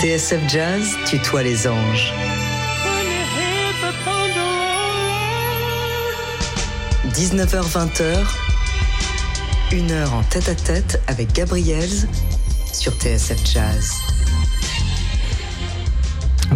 TSF Jazz tutoie les anges. 19h-20h, une heure en tête-à-tête avec Gabriels sur TSF Jazz.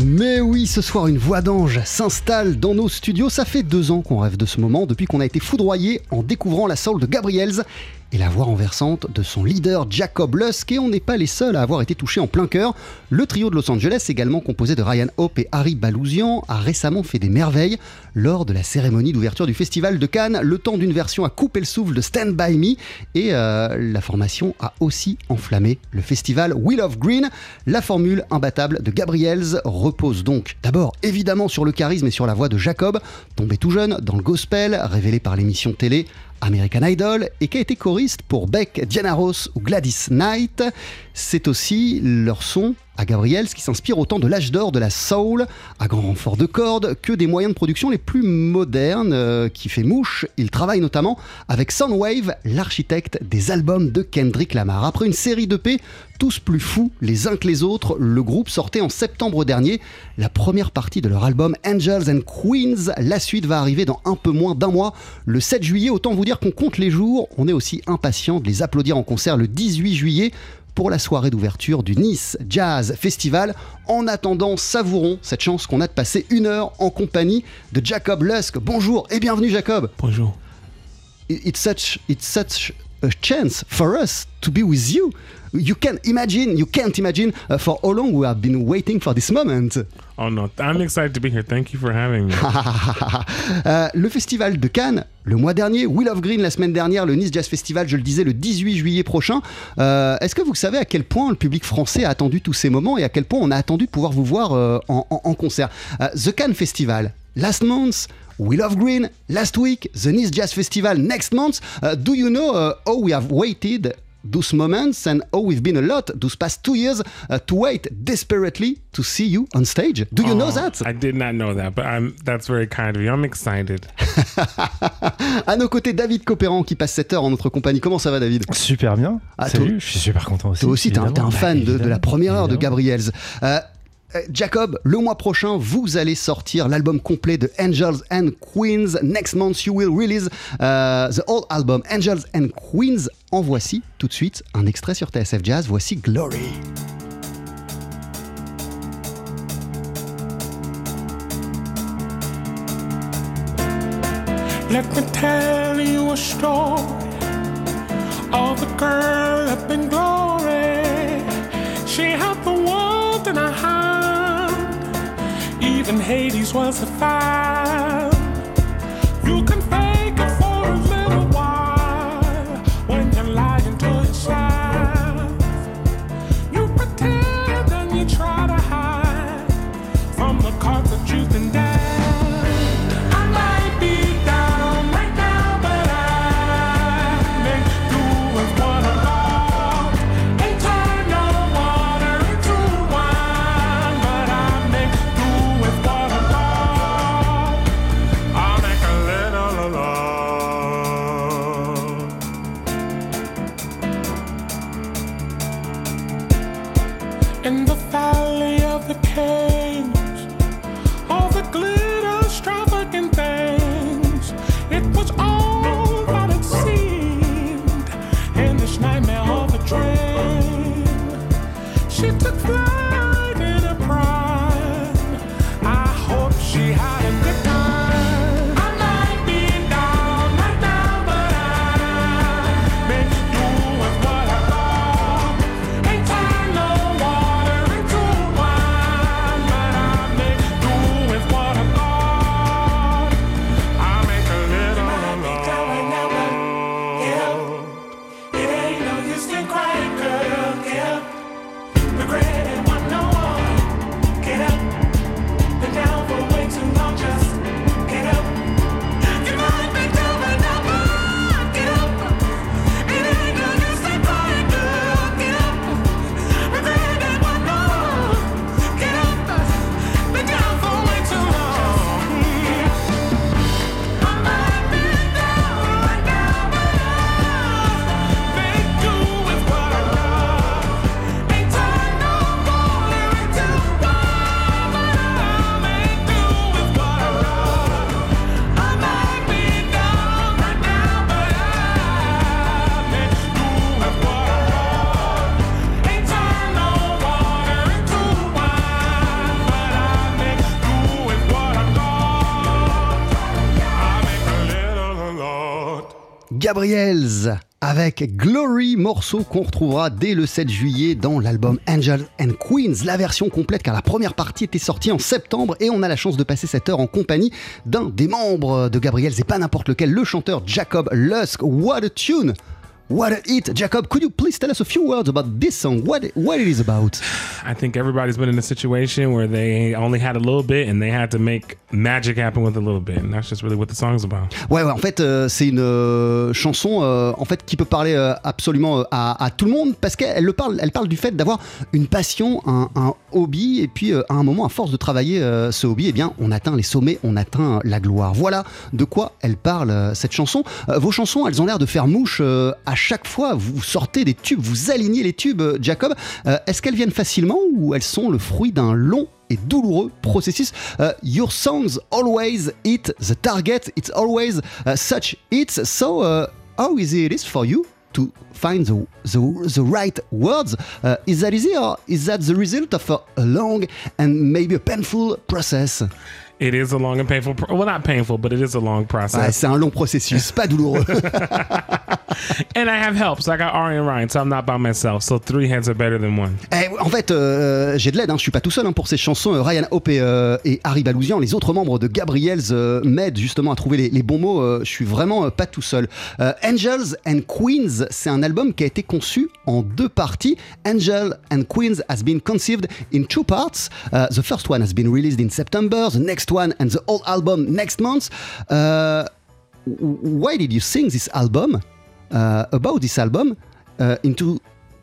Mais oui, ce soir, une voix d'ange s'installe dans nos studios. Ça fait deux ans qu'on rêve de ce moment, depuis qu'on a été foudroyé en découvrant la soul de Gabriels et la voix renversante de son leader Jacob Lusk. Et on n'est pas les seuls à avoir été touchés en plein cœur. Le trio de Los Angeles, également composé de Ryan Hope et Harry Balousian, a récemment fait des merveilles lors de la cérémonie d'ouverture du festival de Cannes, le temps d'une version à couper le souffle de Stand By Me. Et euh, la formation a aussi enflammé le festival Wheel of Green. La formule imbattable de Gabriels repose donc d'abord évidemment sur le charisme et sur la voix de Jacob, tombé tout jeune dans le gospel, révélé par l'émission télé American Idol et qui a été choriste pour Beck, Diana Ross ou Gladys Knight. C'est aussi leur son à Gabriels qui s'inspire autant de l'âge d'or de la soul, à grand renfort de cordes, que des moyens de production les plus modernes euh, qui fait mouche. Il travaille notamment avec Soundwave, l'architecte des albums de Kendrick Lamar. Après une série d'EP, tous plus fous les uns que les autres, le groupe sortait en septembre dernier la première partie de leur album Angels and Queens. La suite va arriver dans un peu moins d'un mois, le 7 juillet. Autant vous dire qu'on compte les jours. On est aussi impatient de les applaudir en concert le 18 juillet pour la soirée d'ouverture du Nice Jazz Festival. En attendant, savourons cette chance qu'on a de passer une heure en compagnie de Jacob Lusk. Bonjour et bienvenue Jacob. Bonjour. It's such, it's such a chance for us to be with you. You can imagine, you can't imagine uh, for how long we have been waiting for this moment. Oh no, I'm excited to be here. Thank you for having me. Euh, le festival de Cannes, le mois dernier, Will of Green la semaine dernière, le Nice Jazz Festival, je le disais, le 18 juillet prochain. Euh, Est-ce que vous savez à quel point le public français a attendu tous ces moments et à quel point on a attendu de pouvoir vous voir euh, en, en- en concert? The Cannes Festival, last month. Will of Green last week, the Nice Jazz Festival next month. Uh, do you know uh, how we have waited those moments and how we've been a lot those past two years uh, to wait desperately to see you on stage? Do you know Oh, that? I did not know that, but I'm that's very kind of you. I'm excited. À nos côtés, David Copéran qui passe cette heure en notre compagnie. Comment ça va, David? Super bien. Ah, Salut, toi- je suis super content aussi. Toi aussi, t'es un, un fan Bah, de, de la évidemment, première heure de. Gabriels. Euh, euh, Jacob, le mois prochain, vous allez sortir l'album complet de Angels and Queens. Next month, you will release uh, the whole album Angels and Queens. En voici tout de suite un extrait sur TSF Jazz. Voici Glory. Let me tell you a story of a girl up in glory. She had the world in her hand, even Hades was a fan. Gabriels avec Glory, morceau qu'on retrouvera dès le 7 juillet dans l'album Angels and Queens, la version complète car la première partie était sortie en septembre et on a la chance de passer cette heure en compagnie d'un des membres de Gabriels et pas n'importe lequel, le chanteur Jacob Lusk. What a tune! What a hit! Jacob, could you please tell us a few words about this song? What, what it is about? I think everybody's been in a situation where they only had a little bit and they had to make magic happen with a little bit. And that's just really what the song's about. Ouais, ouais, en fait, euh, c'est une euh, chanson euh, en fait qui peut parler absolument à, à tout le monde parce qu'elle le parle, elle parle du fait d'avoir une passion, un, un hobby, et puis à un moment, à force de travailler ce hobby, eh bien, on atteint les sommets, on atteint la gloire. Voilà de quoi elle parle cette chanson. Vos chansons, elles ont l'air de faire mouche à chaque fois. Vous sortez des tubes, vous alignez les tubes, euh, Jacob. Euh, Est-ce qu'elles viennent facilement ou elles sont le fruit d'un long et douloureux processus? Uh, your songs always hit the target. It's always uh, such hits. So, uh, how easy it is for you to find the, the, the right words? Uh, is that easy or is that the result of a long and maybe a painful process? It is a long and painful, pro- well, not painful, but it is a long Ouais, process. c'est un long processus, pas douloureux. and I have help. So I got Ari and Ryan, so I'm not by myself. So three heads are better than one. Eh, en fait, euh, j'ai de l'aide, hein, je suis pas tout seul hein, pour ces chansons. Euh, Ryan Hope et, euh, et Harry Balousian, les autres membres de Gabriels, euh, m'aident justement à trouver les, les bons mots. Euh, je suis vraiment euh, pas tout seul. Euh, Angels and Queens, c'est un album qui a été conçu en deux parties. Angel and Queens has been conceived in two parts. Uh, the first one has been released in September, the next one and the whole album next month. Uh, why did you sing this album, uh, about this album, uh, into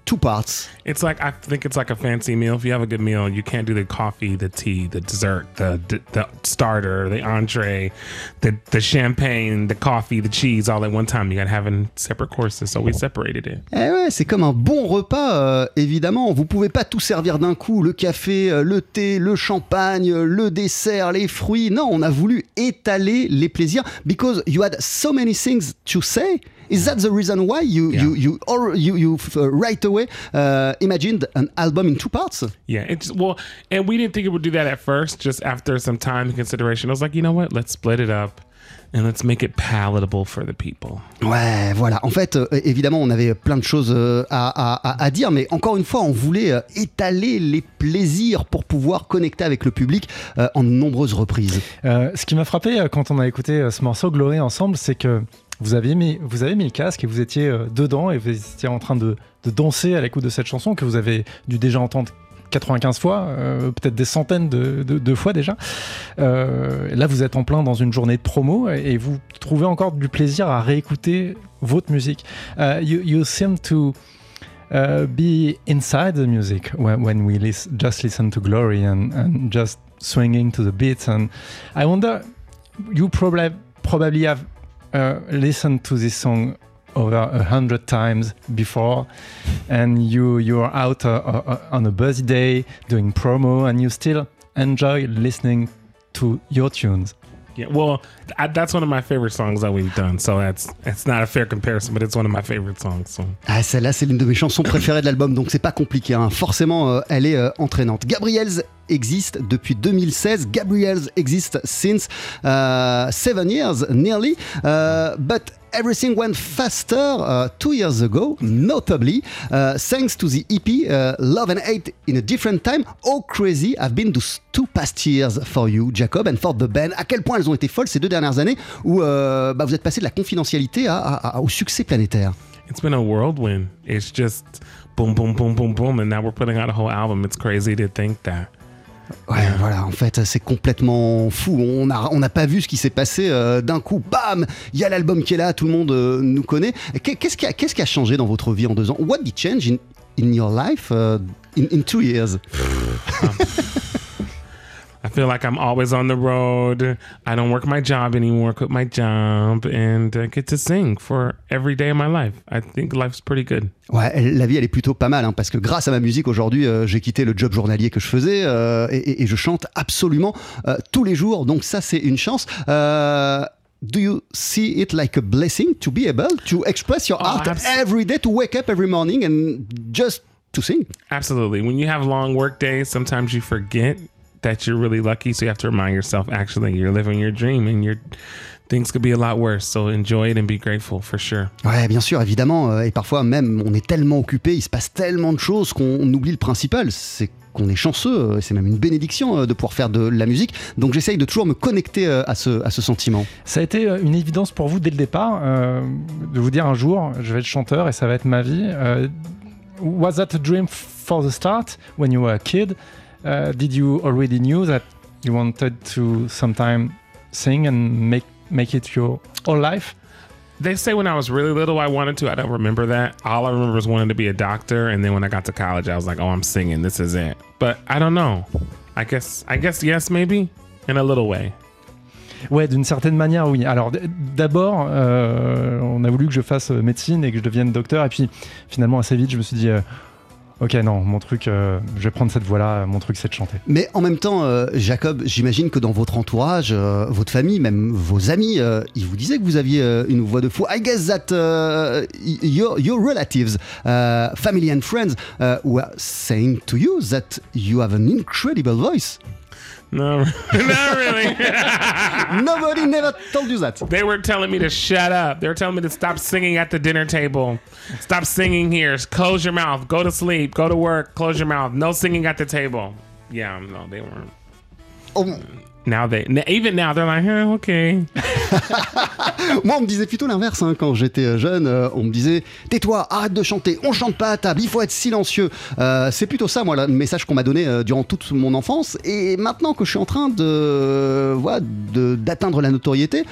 two parts? It's like I think it's like a fancy meal. If you have a good meal, you can't do the coffee, the tea, the dessert, the the, the starter, the entree, the the champagne, the coffee, the cheese, all at one time. You got to have in separate courses. So we separated it. Eh ouais, c'est comme un bon repas, euh, évidemment. Vous pouvez pas tout servir d'un coup, le café, euh, le thé, le champagne, euh, le dessert, les fruits. Non, on a voulu étaler les plaisirs because you had so many things to say. Is that the reason why you Yeah. you you or you you uh, right away uh, imagined an album in two parts? Yeah, it's well, and we didn't think it would do that at first. Just after some time and consideration, I was like, you know what? Let's split it up, and let's make it palatable for the people. Ouais, voilà. En fait, euh, évidemment, on avait plein de choses euh, à, à- à dire, mais encore une fois, on voulait euh, étaler les plaisirs pour pouvoir connecter avec le public euh, en de nombreuses reprises. Euh, ce qui m'a frappé euh, quand on a écouté euh, ce morceau Glory ensemble, c'est que vous avez mis, vous avez mis le casque et vous étiez euh, dedans et vous étiez en train de, de danser à l'écoute de cette chanson que vous avez dû déjà entendre 95 fois, euh, peut-être des centaines de, de- fois déjà. Euh, là, vous êtes en plein dans une journée de promo et, vous trouvez encore du plaisir à réécouter votre musique. You, seem to be inside the music when, we just listen to Glory and, and just swinging to the beats. And I wonder, you probably probably have uh, listened to this song over a hundred times before, and you you are out uh, uh, on a busy day doing promo, and you still enjoy listening to your tunes. Yeah, well, I, that's one of my favorite songs that we've done. So that's it's not a fair comparison, but it's one of my favorite songs. So Ah, celle-là, c'est l'une de mes chansons préférées de l'album, donc c'est pas compliqué. hein. Forcément, euh, elle est euh, entraînante. Gabriels existe depuis 2016. Gabriels existe since uh, seven years, nearly. Uh, but everything went faster uh, two years ago, notably uh, thanks to the EP uh, Love and Hate in a Different Time. How crazy have been those two past years for you, Jacob, and for the band? À quel point elles ont été folles ces deux dernières années où euh, bah, vous êtes passé de la confidentialité au succès planétaire? it's been a whirlwind. It's just boom, boom, boom, boom, boom, and now we're putting out a whole album. It's crazy to think that. Ouais, voilà, en fait, c'est complètement fou. On n'a on pas vu ce qui s'est passé euh, d'un coup. Bam Il y a l'album qui est là, tout le monde euh, nous connaît. Qu'est- Qu'est-ce qui, qui a changé dans votre vie en deux ans? What did change in, in your life uh, in, in two years? I feel like I'm always on the road. I don't work my job anymore, quit my job, and I get to sing for every day of my life. I think life's pretty good. Ouais, la vie, elle est plutôt pas mal, hein, parce que grâce à ma musique aujourd'hui, euh, j'ai quitté le job journalier que je faisais euh, et, je chante absolument euh, tous les jours. Donc ça, c'est une chance. Euh, Do you see it like a blessing to be able to express your Oh, art every day, to wake up every morning and just to sing? Absolutely. When you have long work days, sometimes you forget that you're really lucky. So you have to remind yourself, actually, you're living your dream and you're things could be a lot worse. So enjoy it and be grateful for sure. Ouais, bien sûr, évidemment. euh, Et parfois même, on est tellement occupé, il se passe tellement de choses qu'on oublie le principal. C'est qu'on est chanceux, euh, c'est même une bénédiction euh, de pouvoir faire de la musique. Donc j'essaye de toujours me connecter à ce, à ce sentiment. Ça a été une évidence pour vous dès le départ euh, de vous dire un jour, je vais être chanteur et ça va être ma vie. Euh, was that a dream for the start? When you were a kid? Uh, did you already knew that you wanted to sometime sing and make make it your whole life? They say when I was really little, I wanted to. I don't remember that. All I remember is wanting to be a doctor. And then when I got to college, I was like, oh, I'm singing. This is it. But I don't know. I guess, I guess yes, maybe in a little way. Ouais, d'une certaine manière, oui. Alors d'abord, euh, on a voulu que je fasse euh, médecine et que je devienne docteur, et puis finalement assez vite, je me suis dit, euh, ok, non, mon truc, euh, je vais prendre cette voie-là. Mon truc, c'est de chanter. Mais en même temps, euh, Jacob, j'imagine que dans votre entourage, euh, votre famille, même vos amis, ils vous disaient que vous aviez une voix de fou. I guess that your, your relatives, family and friends, were saying to you that you have an incredible voice. No, not really. Nobody never told you that. they were telling me to shut up. They were telling me to stop singing at the dinner table. Stop singing here. Close your mouth. Go to sleep. Go to work. Close your mouth. No singing at the table. Yeah, no, they weren't. Oh, Now they, even now, they're like, okay. moi, on me disait plutôt l'inverse hein, quand j'étais euh, jeune. euh, on me disait Tais-toi, arrête de chanter, on chante pas à table, il faut être silencieux. Euh, c'est plutôt ça, moi, le message qu'on m'a donné euh, durant toute mon enfance. Et maintenant que je suis en train de voilà, de- d'atteindre la notoriété.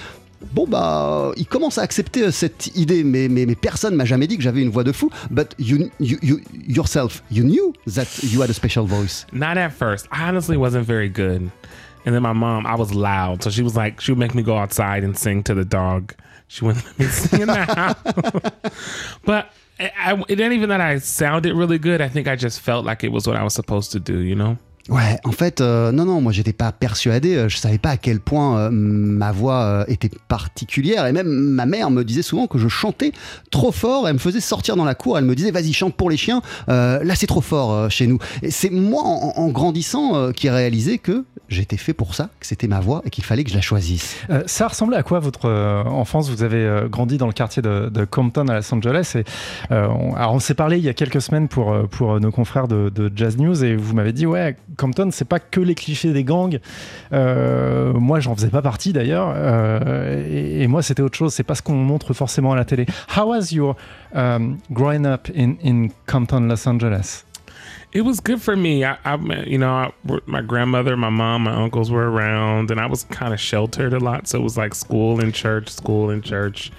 Bon bah, il commence à accepter cette idée, mais, mais, mais personne m'a jamais dit que j'avais une voix de fou. But you, you, you yourself, you knew that you had a special voice. Not at first. I honestly wasn't very good. And then my mom, I was loud. So she was like, she would make me go outside and sing to the dog. She wouldn't let me sing in the house. but I, it ain't even that I sounded really good. I think I just felt like it was what I was supposed to do, you know? Ouais, en fait, euh, non, non, moi j'étais pas persuadé, euh, je savais pas à quel point euh, ma voix était particulière, et même ma mère me disait souvent que je chantais trop fort, elle me faisait sortir dans la cour, elle me disait vas-y chante pour les chiens, là c'est trop fort chez nous. Et c'est moi en, grandissant qui ai réalisé que j'étais fait pour ça, que c'était ma voix et qu'il fallait que je la choisisse. Ça ressemblait à quoi votre enfance? Vous avez grandi dans le quartier de, Compton à Los Angeles. Et, on, alors on s'est parlé il y a quelques semaines pour, pour nos confrères de Jazz News et vous m'avez dit ouais Compton c'est pas que les clichés des gangs. Euh, moi j'en faisais pas partie d'ailleurs Euh, et, moi c'était autre chose. C'est pas ce qu'on montre forcément à la télé. How was your um, growing up in, in Compton, Los Angeles? It was good for me. I you know, I, my grandmother, my mom, my uncles were around, and I was kind of sheltered a lot. So it was like school and church, school and church,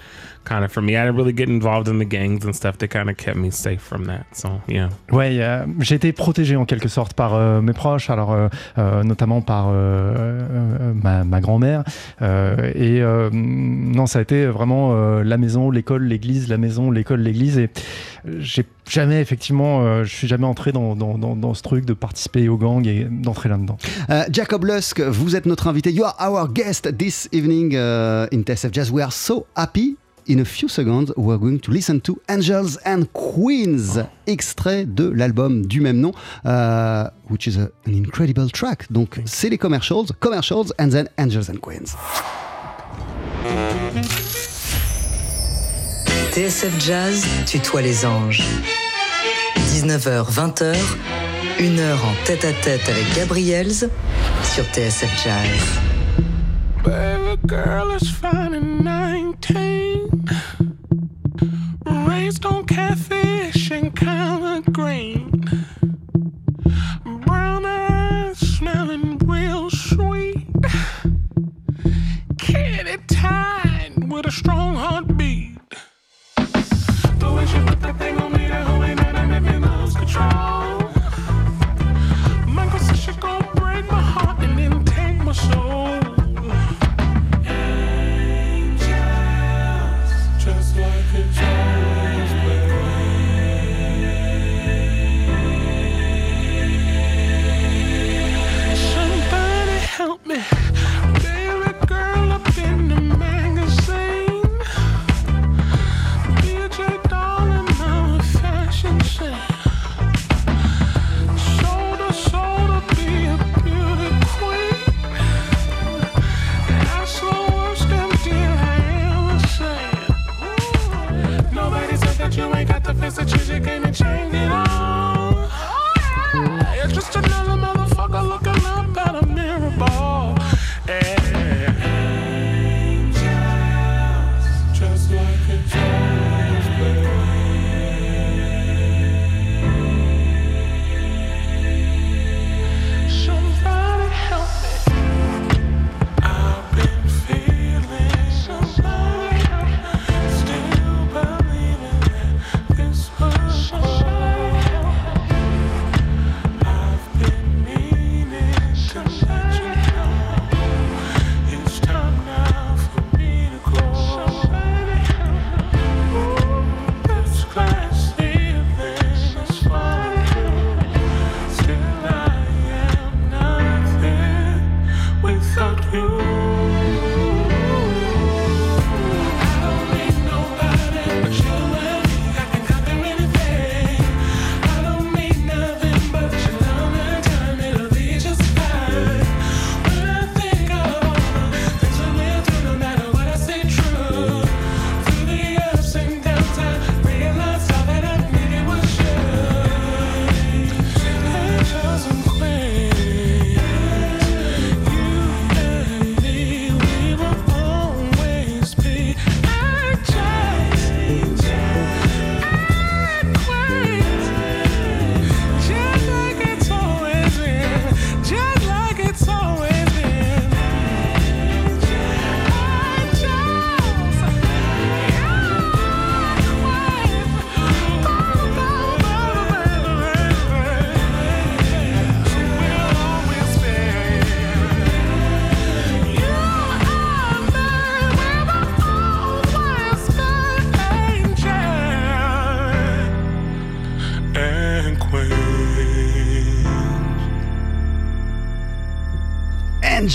kind of for me. I didn't really get involved in the gangs and stuff. They kind of kept me safe from that. So yeah. Ouais, euh, j'ai été protégé en quelque sorte par euh, mes proches, alors euh, euh, notamment par euh, euh, ma, ma grand-mère. Euh, et euh, non, ça a été vraiment euh, la maison, l'école, l'église, la maison, l'école, l'église. Et j'ai jamais effectivement, euh, je suis jamais entré dans, dans, dans, dans ce truc de participer au gang et d'entrer là-dedans. Euh, Jacob Lusk, vous êtes notre invité. You are our guest this evening uh, in TSF Jazz. We are so happy. In a few seconds, we're going to listen to Angels and Queens, extrait de l'album du même nom, uh, which is a- an incredible track. Donc, c'est les commercials, commercials, and then Angels and Queens. TSF Jazz tutoie les anges. 19h, 20h, une heure en tête à tête avec Gabriels sur TSF Jazz. Baby girl is fine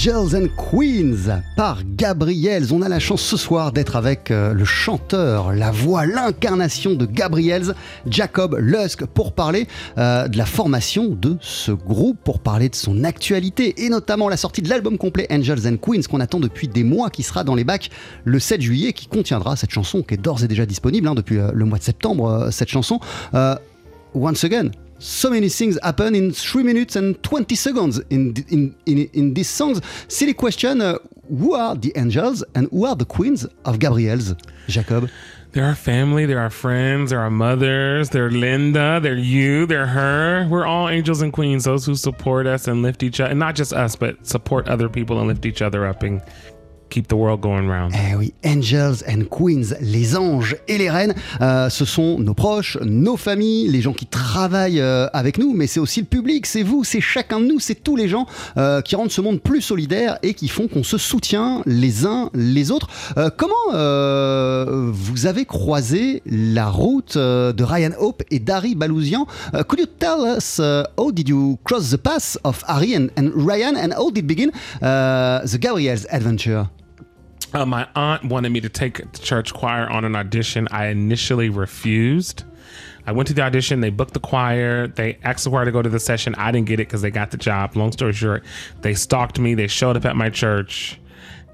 Angels and Queens par Gabriels. On a la chance ce soir d'être avec euh, le chanteur, la voix, l'incarnation de Gabriels, Jacob Lusk, pour parler euh, de la formation de ce groupe, pour parler de son actualité et notamment la sortie de l'album complet Angels and Queens qu'on attend depuis des mois, qui sera dans les bacs le 7 juillet, qui contiendra cette chanson qui est d'ores et déjà disponible hein, depuis euh, le mois de septembre, cette chanson. Once again, so many things happen in 3 minutes and 20 seconds in, in, in, in these songs. Silly question uh, who are the angels and who are the queens of Gabriel's? Jacob. They're our family, they're our friends, they're our mothers, they're Linda, they're you, they're her. We're all angels and queens, those who support us and lift each other, and not just us, but support other people and lift each other up and keep the world going round. Eh oui, Angels and Queens, les anges et les reines, euh, ce sont nos proches, nos familles, les gens qui travaillent euh, avec nous, mais c'est aussi le public, c'est vous, c'est chacun de nous, c'est tous les gens euh, qui rendent ce monde plus solidaire et qui font qu'on se soutient les uns les autres. Comment vous avez croisé la route de Ryan Hope et d'Harry Balousian Could you tell us uh, how did you cross the path of Harry and, and Ryan and how did begin uh, the Gabriel's adventure? Uh, my aunt wanted me to take the church choir on an audition. I initially refused. I went to the audition. They booked the choir. They asked the choir to go to the session. I didn't get it because they got the job. Long story short, they stalked me. They showed up at my church,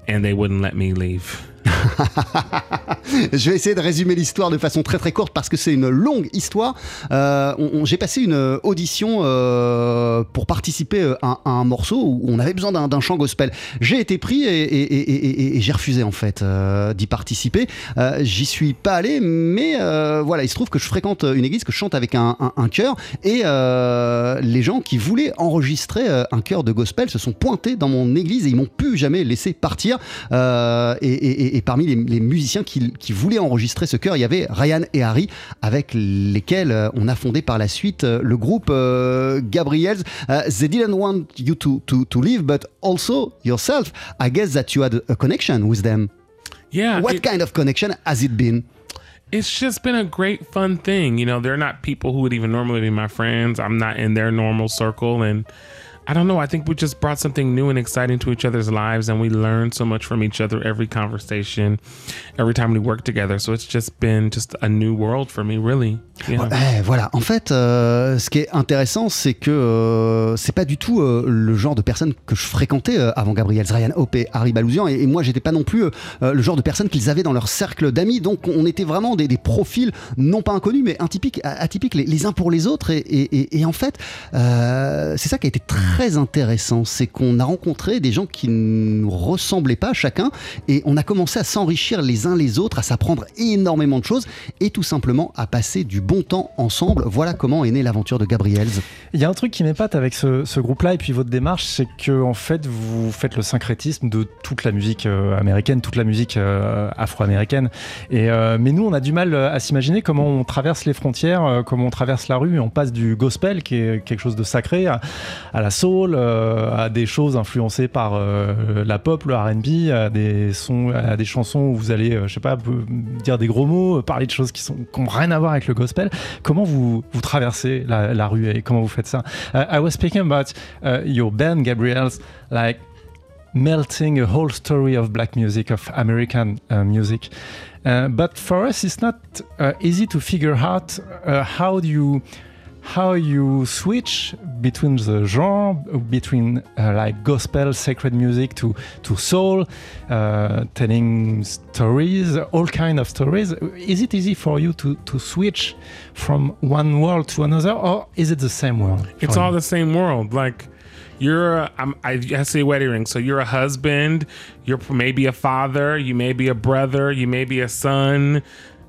and they wouldn't let me leave. Je vais essayer de résumer l'histoire de façon très très courte parce que c'est une longue histoire. Euh, J'ai passé une audition euh, pour participer euh, à, un morceau où on avait besoin d'un chant gospel. J'ai été pris et, j'ai refusé en fait d'y participer. J'y suis pas allé, mais voilà, il se trouve que je fréquente une église, que je chante avec un, chœur et les gens qui voulaient enregistrer un chœur de gospel se sont pointés dans mon église et ils m'ont plus jamais laissé partir. Et- parmi les, les musiciens qui, qui voulaient enregistrer ce chœur, il y avait Ryan et Harry, avec lesquels euh, on a fondé par la suite euh, le groupe euh, Gabriel's. Uh, they didn't want you to, to, to leave, but also yourself. I guess that you had a connection with them. Yeah. What it- kind of connection has it been? it's just been a great fun thing you know they're not people who would even normally be my friends i'm not in their normal circle and i don't know. I think we just brought something new and exciting to each other's lives and we learn so much from each other every conversation every time we work together. So it's just been just a new world for me really. Yeah. Eh, voilà, en fait, euh, ce qui est intéressant, c'est que euh, c'est pas du tout euh, le genre de personne que je fréquentais euh, avant Gabriel Ryan Hope et Harry Balousian, et, et moi j'étais pas non plus euh, le genre de personne qu'ils avaient dans leur cercle d'amis, donc on était vraiment des, des profils non pas inconnus, mais atypiques, atypiques les, les uns pour les autres, et, et- et- en fait, euh, c'est ça qui a été très intéressant, c'est qu'on a rencontré des gens qui ne nous ressemblaient pas chacun, et on a commencé à s'enrichir les uns les autres, à s'apprendre énormément de choses, et tout simplement à passer du bon temps ensemble. Voilà comment est née l'aventure de Gabriels. Il y a un truc qui m'épate avec ce, groupe-là et puis votre démarche, c'est que en fait vous faites le syncrétisme de toute la musique euh, américaine, toute la musique euh, afro-américaine. Et euh, mais nous, on a du mal à s'imaginer comment on traverse les frontières, comment on traverse la rue, on passe du gospel qui est quelque chose de sacré à, à la soul, euh, à des choses influencées par euh, la pop, le R&B, à des sons, des chansons où vous allez, euh, je sais pas, dire des gros mots, parler de choses qui sont qui ont rien à voir avec le gospel. Comment vous traversez la, la rue et comment vous faites ça? Uh, I was speaking about uh, your band, Gabriel's, like melting a whole story of black music, of American uh, music. Uh, but for us, it's not uh, easy to figure out uh, how do you how you switch between the genre, between uh, like gospel, sacred music to to soul, uh, telling stories, all kind of stories. Is it easy for you to to switch from one world to another, or is it the same world? It's all you? the same world. Like you're, a, I'm, I, I say wedding ring. So you're a husband. You're maybe a father. You may be a brother. You may be a son.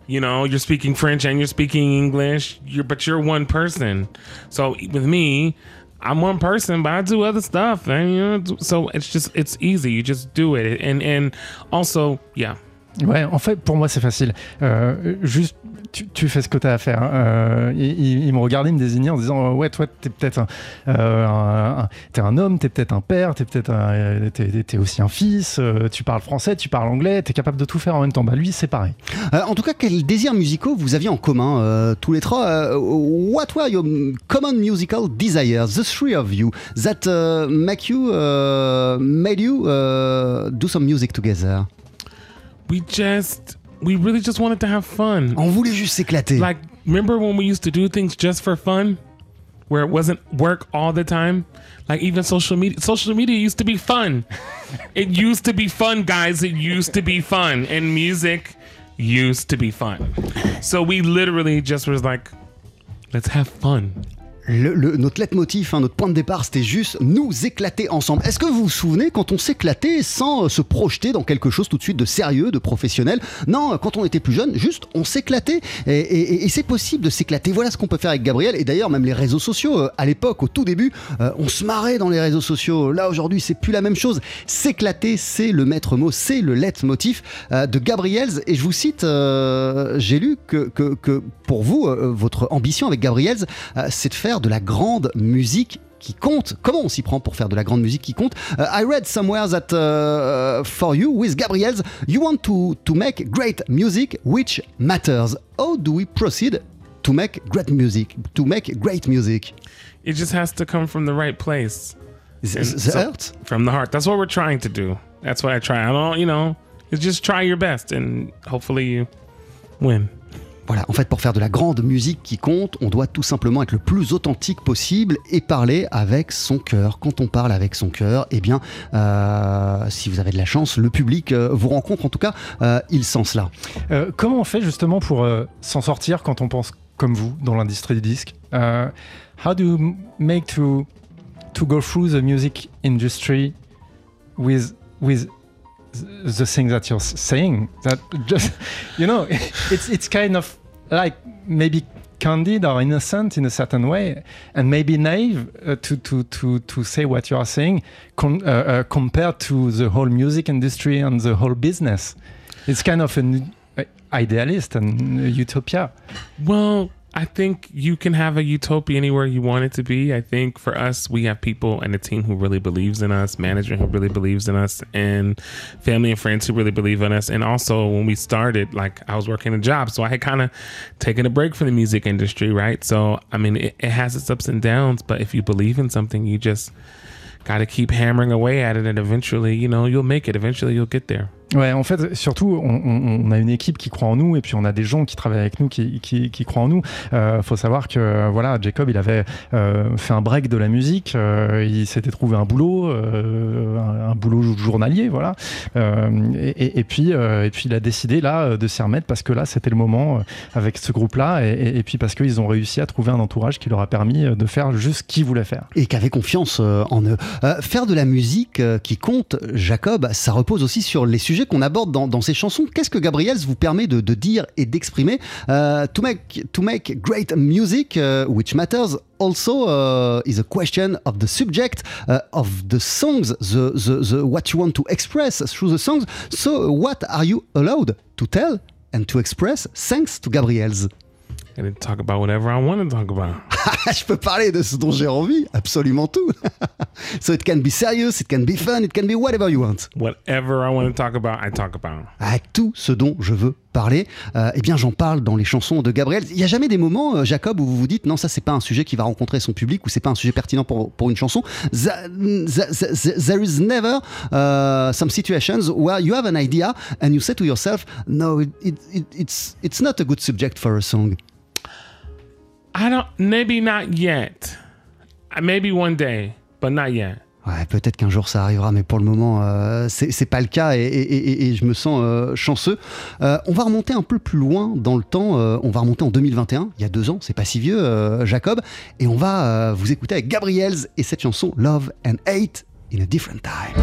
You know, you're speaking French and you're speaking English. You're, but you're one person. So with me, I'm one person, but I do other stuff. And you know, so it's just it's easy. You just do it. And and also, yeah, Ouais, en fait, pour moi, c'est facile. Euh, juste, tu, tu fais ce que tu as à faire. hein. Euh, il, il- il me regardait, il me désignait en disant Ouais, toi, t'es peut-être un, euh, un- un- t'es un homme, t'es peut-être un père, t'es peut-être un- euh, t'es, t'es aussi un fils, euh, tu parles français, tu parles anglais, t'es capable de tout faire en même temps. Bah, lui, c'est pareil. Euh, en tout cas, quels désirs musicaux vous aviez en commun, euh, tous les trois euh, What were your common musical desires, the three of you, that uh, make you, uh, made you uh, do some music together? We just, we really just wanted to have fun. On voulait juste s'éclater. Like, remember when we used to do things just for fun? Where it wasn't work all the time? Like, even social media, social media used to be fun. it used to be fun, guys. It used to be fun. And music used to be fun. So we literally just was like, let's have fun. Le- le- notre leitmotiv, hein, notre point de départ, c'était juste nous éclater ensemble. Est-ce que vous vous souvenez quand on s'éclatait sans euh, se projeter dans quelque chose tout de suite de sérieux, de professionnel? Non, euh, quand on était plus jeune, juste on s'éclatait. Et, et- et- c'est possible de s'éclater. Voilà ce qu'on peut faire avec Gabriel. Et d'ailleurs, même les réseaux sociaux, euh, à l'époque, au tout début, on se marrait dans les réseaux sociaux. Là, aujourd'hui, c'est plus la même chose. S'éclater, c'est le maître mot, c'est le leitmotiv de Gabriels. Et je vous cite, euh, j'ai lu que, que- que pour vous, votre ambition avec Gabriels, c'est de faire de la grande musique qui compte. Comment on s'y prend pour faire de la grande musique qui compte? Uh, I read somewhere that uh, for you, with Gabriels, you want to, to make great music which matters. How do we proceed to make great music? To make great music? It just has to come from the right place. The, so- heart? From the heart. That's what we're trying to do. That's what I try. I don't, you know, it's just try your best and hopefully you win. Voilà, en fait, pour faire de la grande musique qui compte, on doit tout simplement être le plus authentique possible et parler avec son cœur. Quand on parle avec son cœur, eh bien, euh, si vous avez de la chance, le public euh, vous rencontre. En tout cas, euh, il sent cela. Comment on fait justement pour s'en sortir quand on pense comme vous dans l'industrie du disque? Euh, How do you make to to go through the music industry with with the things that you're saying? That just you know, it's it's kind of like maybe candid or innocent in a certain way, and maybe naive uh, to to to to say what you are saying con- uh, uh, compared to the whole music industry and the whole business. It's kind of an uh, idealist and utopia. Well, I think you can have a utopia anywhere you want it to be. I think for us, we have people and a team who really believes in us, management who really believes in us, and family and friends who really believe in us. And also, when we started, like I was working a job, so I had kind of taken a break from the music industry, right? So, I mean, it, it has its ups and downs, but if you believe in something, you just got to keep hammering away at it, and eventually, you know, you'll make it. Eventually, you'll get there. Ouais, en fait, surtout, on, on- on a une équipe qui croit en nous et puis on a des gens qui travaillent avec nous qui, qui, qui croient en nous. Euh, faut savoir que voilà, Jacob, il avait euh, fait un break de la musique, euh, il s'était trouvé un boulot, euh, un, un boulot journalier, voilà. Euh, et, et- puis, euh, et puis il a décidé là de s'y remettre parce que là, c'était le moment avec ce groupe-là et, et- puis parce qu'ils ont réussi à trouver un entourage qui leur a permis de faire juste ce qu'ils voulaient faire. et qui confiance en eux. Faire de la musique qui compte, Jacob, ça repose aussi sur les sujets qu'on aborde dans, ces chansons. Qu'est-ce que Gabriels vous permet de, dire et d'exprimer? Euh, to, make, to make great music, uh, which matters also uh, is a question of the subject uh, of the songs, the, the, the, what you want to express through the songs. So what are you allowed to tell and to express thanks to Gabriels? And then talk about whatever I want to talk about. je peux parler de ce dont j'ai envie, absolument tout. so it can be serious, it can be fun, it can be whatever you want. Whatever I want to talk about, I talk about. Avec tout ce dont je veux parler, euh, eh bien j'en parle dans les chansons de Gabriel. Il n'y a jamais des moments, euh, Jacob, où vous vous dites non, ça c'est pas un sujet qui va rencontrer son public ou c'est pas un sujet pertinent pour, pour une chanson. There is never uh, some situations where you have an idea and you say to yourself, no, it, it, it, it's, it's not a good subject for a song. I don't. Maybe not yet. Uh, Maybe one day, but not yet. Ouais, peut-être qu'un jour ça arrivera, mais pour le moment, euh, c'est pas le cas et, et- et- et je me sens euh, chanceux. Euh, on va remonter un peu plus loin dans le temps. euh, on va remonter en 2021, il y a deux ans, c'est pas si vieux, euh, Jacob. Et on va euh, vous écouter avec Gabriels et cette chanson Love and Hate in a Different Time.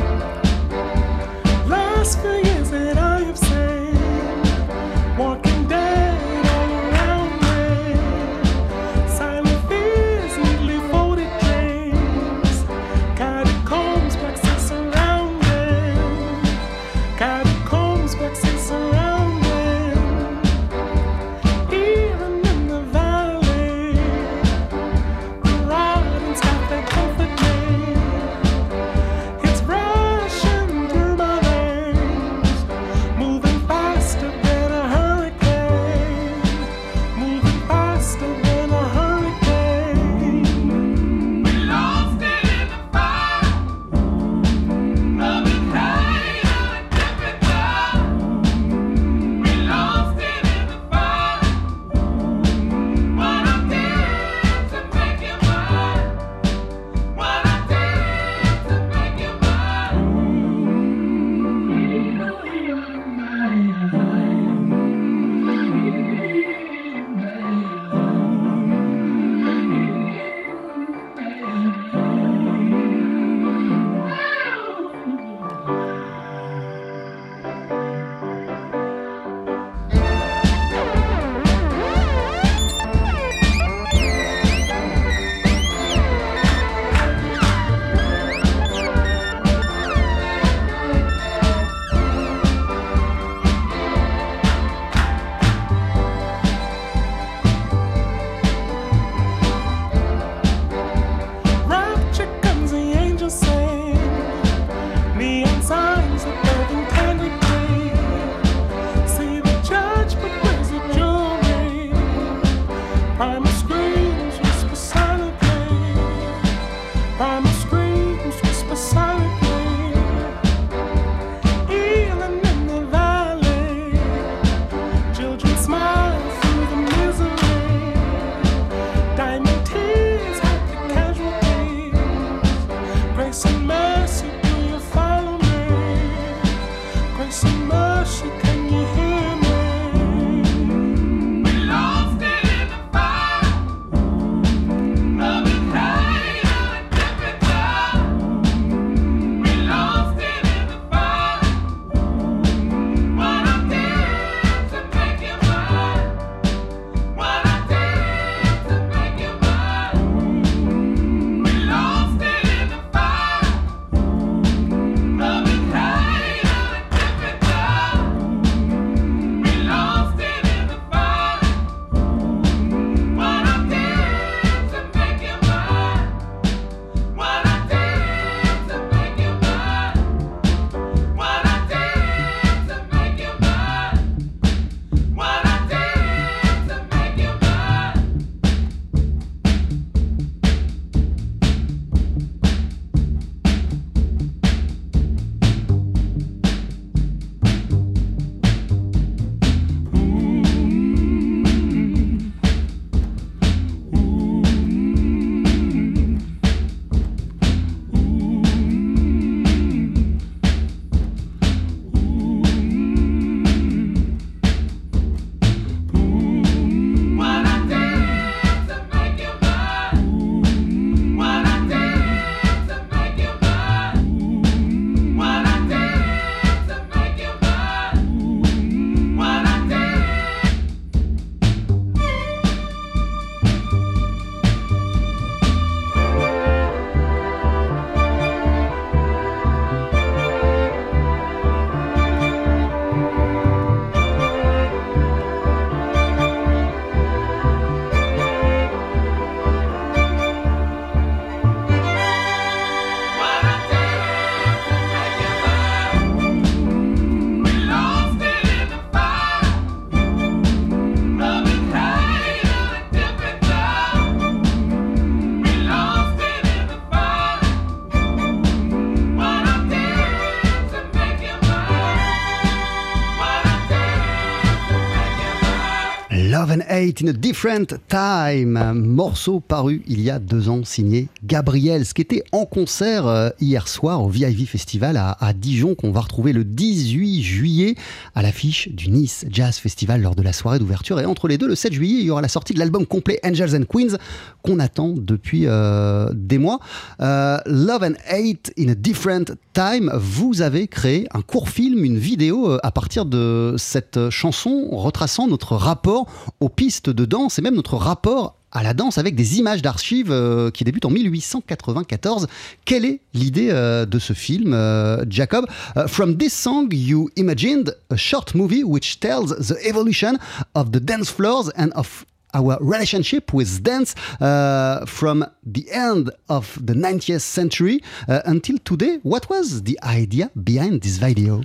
In a Different Time, morceau paru il y a deux ans, signé Gabriel, ce qui était en concert euh, hier soir au VIV Festival à, Dijon, qu'on va retrouver le 18 juillet à l'affiche du Nice Jazz Festival lors de la soirée d'ouverture. Et entre les deux, le 7 juillet, il y aura la sortie de l'album complet Angels and Queens qu'on attend depuis euh, des mois. Euh, Love and Hate in a Different Time, vous avez créé un court film, une vidéo à partir de cette chanson retraçant notre rapport aux pistes de danse et même notre rapport à la danse avec des images d'archives euh, qui débutent en 1894. Quelle est l'idée euh, de ce film, euh, Jacob? From this song, you imagined a short movie which tells the evolution of the dance floors and of our relationship with dance uh, from the end of the 19th century uh, until today. What was the idea behind this video?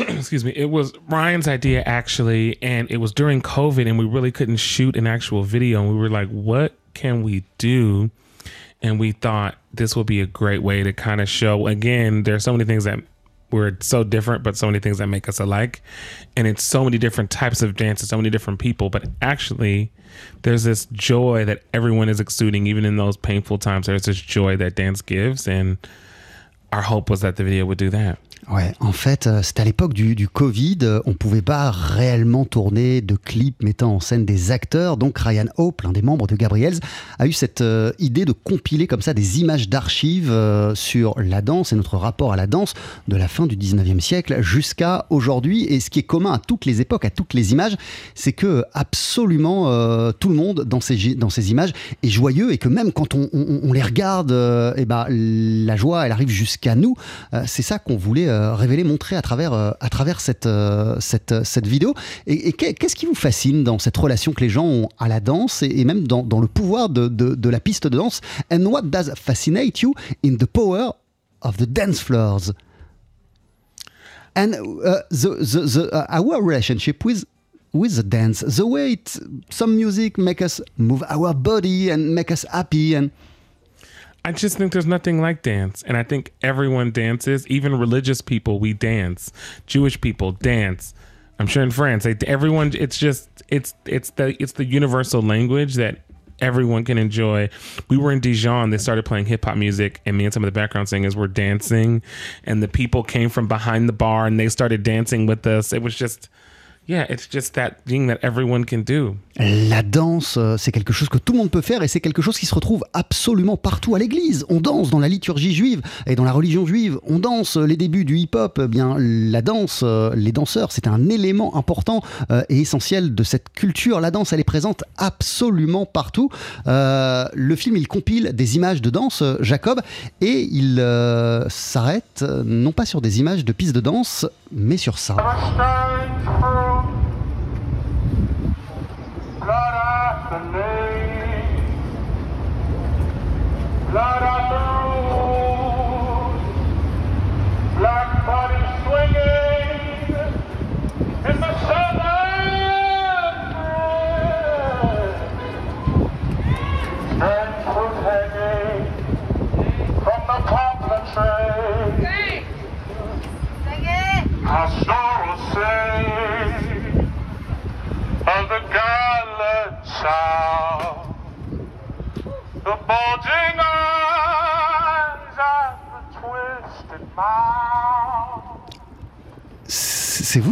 excuse me, it was Ryan's idea actually, and it was during COVID, and we really couldn't shoot an actual video. And we were like, what can we do? And we thought this would be a great way to kind of show again, there's so many things that we're so different, but so many things that make us alike. And it's so many different types of dances, so many different people. But actually, there's this joy that everyone is exuding, even in those painful times. There's this joy that dance gives. And our hope was that the video would do that. Ouais, en fait, euh, c'était à l'époque du, Covid. euh, On pouvait pas réellement tourner de clips mettant en scène des acteurs. Donc Ryan Hope, l'un des membres de Gabriels, a eu cette euh, idée de compiler comme ça des images d'archives sur la danse et notre rapport à la danse de la fin du 19e siècle jusqu'à aujourd'hui. Et ce qui est commun à toutes les époques, à toutes les images, c'est que absolument tout le monde dans ces, dans ces images est joyeux et que même quand on, les regarde, eh ben, la joie, elle arrive jusqu'à nous. C'est ça qu'on voulait euh, révéler, montrer à travers, euh, à travers cette, euh, cette, cette vidéo. Et, et qu'est- qu'est-ce qui vous fascine dans cette relation que les gens ont à la danse et, et même dans, dans le pouvoir de, de, la piste de danse? And what does fascinate you in the power of the dance floors? And uh, the, the, the, uh, our relationship with with the dance, the way it, some music make us move our body and make us happy and I just think there's nothing like dance. And I think everyone dances, even religious people, we dance. Jewish people dance. I'm sure in France, everyone it's just it's it's the it's the universal language that everyone can enjoy. We were in Dijon, they started playing hip hop music, and me and some of the background singers were dancing, and the people came from behind the bar and they started dancing with us. It was just yeah, it's just that thing that everyone can do. La danse, euh, c'est quelque chose que tout le monde peut faire et c'est quelque chose qui se retrouve absolument partout à l'église. On danse dans la liturgie juive et dans la religion juive. On danse les débuts du hip-hop. Eh bien, la danse, euh, les danseurs, c'est un élément important euh, et essentiel de cette culture. La danse, elle est présente absolument partout. Le film, il compile des images de danse, Jacob, et il s'arrête non pas sur des images de pistes de danse, mais sur ça. After name.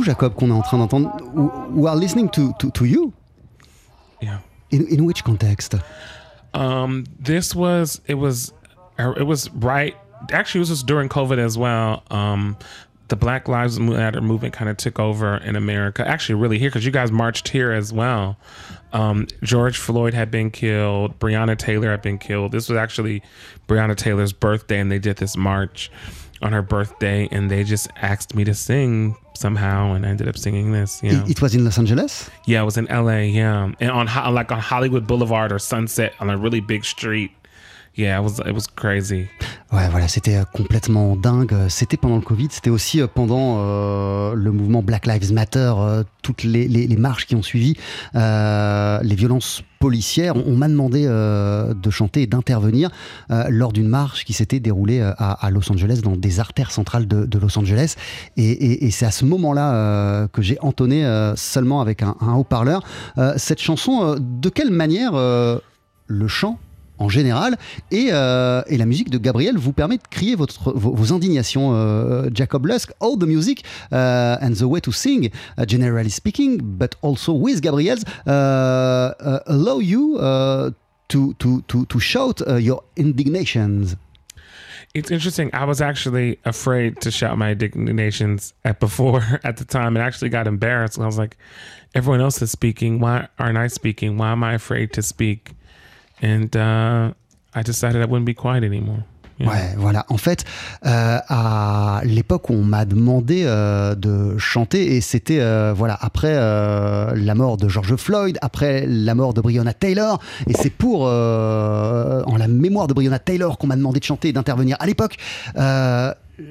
Jacob, qu'on est en train d'entendre. We- We are listening to, to, to you. Yeah. In, in which context? Um, this was it was it was right. Actually, it was just during COVID as well. Um, the Black Lives Matter movement kind of took over in America. Actually, really here because you guys marched here as well. Um, George Floyd had been killed. Breonna Taylor had been killed. This was actually Breonna Taylor's birthday, and they did this march on her birthday, and they just asked me to sing somehow, and I ended up singing this. You know. It, it was in Los Angeles? Yeah, it was in LA. Yeah, and on like on Hollywood Boulevard or Sunset on a really big street. Yeah, it was crazy. Ouais, voilà, c'était euh, complètement dingue. C'était pendant le Covid, c'était aussi euh, pendant euh, le mouvement Black Lives Matter, euh, toutes les, marches qui ont suivi, euh, les violences policières. On, m'a demandé euh, de chanter et d'intervenir euh, lors d'une marche qui s'était déroulée euh, à, Los Angeles, dans des artères centrales de, Los Angeles. Et, c'est à ce moment-là euh, que j'ai entonné euh, seulement avec un, haut-parleur euh, cette chanson. euh, de quelle manière euh, le chant en général et, euh, et la musique de Gabriel vous permet de crier votre, vos, indignations. euh, Jacob Lusk, all the music uh, and the way to sing, uh, generally speaking, but also with Gabriel's, uh, uh, allow you uh, to, to, to, to shout uh, your indignations. It's interesting. I was actually afraid to shout my indignations at before at the time, and actually got embarrassed. I was like, "Everyone else is speaking. Why aren't I speaking? Why am I afraid to speak?" And uh, I decided I wouldn't be quiet anymore. Ouais, voilà. En fait, euh, à l'époque on m'a demandé euh, de chanter, et c'était euh, voilà après la mort de George Floyd, après la mort de Breonna Taylor, et c'est pour en la mémoire de Breonna Taylor qu'on m'a demandé de chanter et d'intervenir. À l'époque.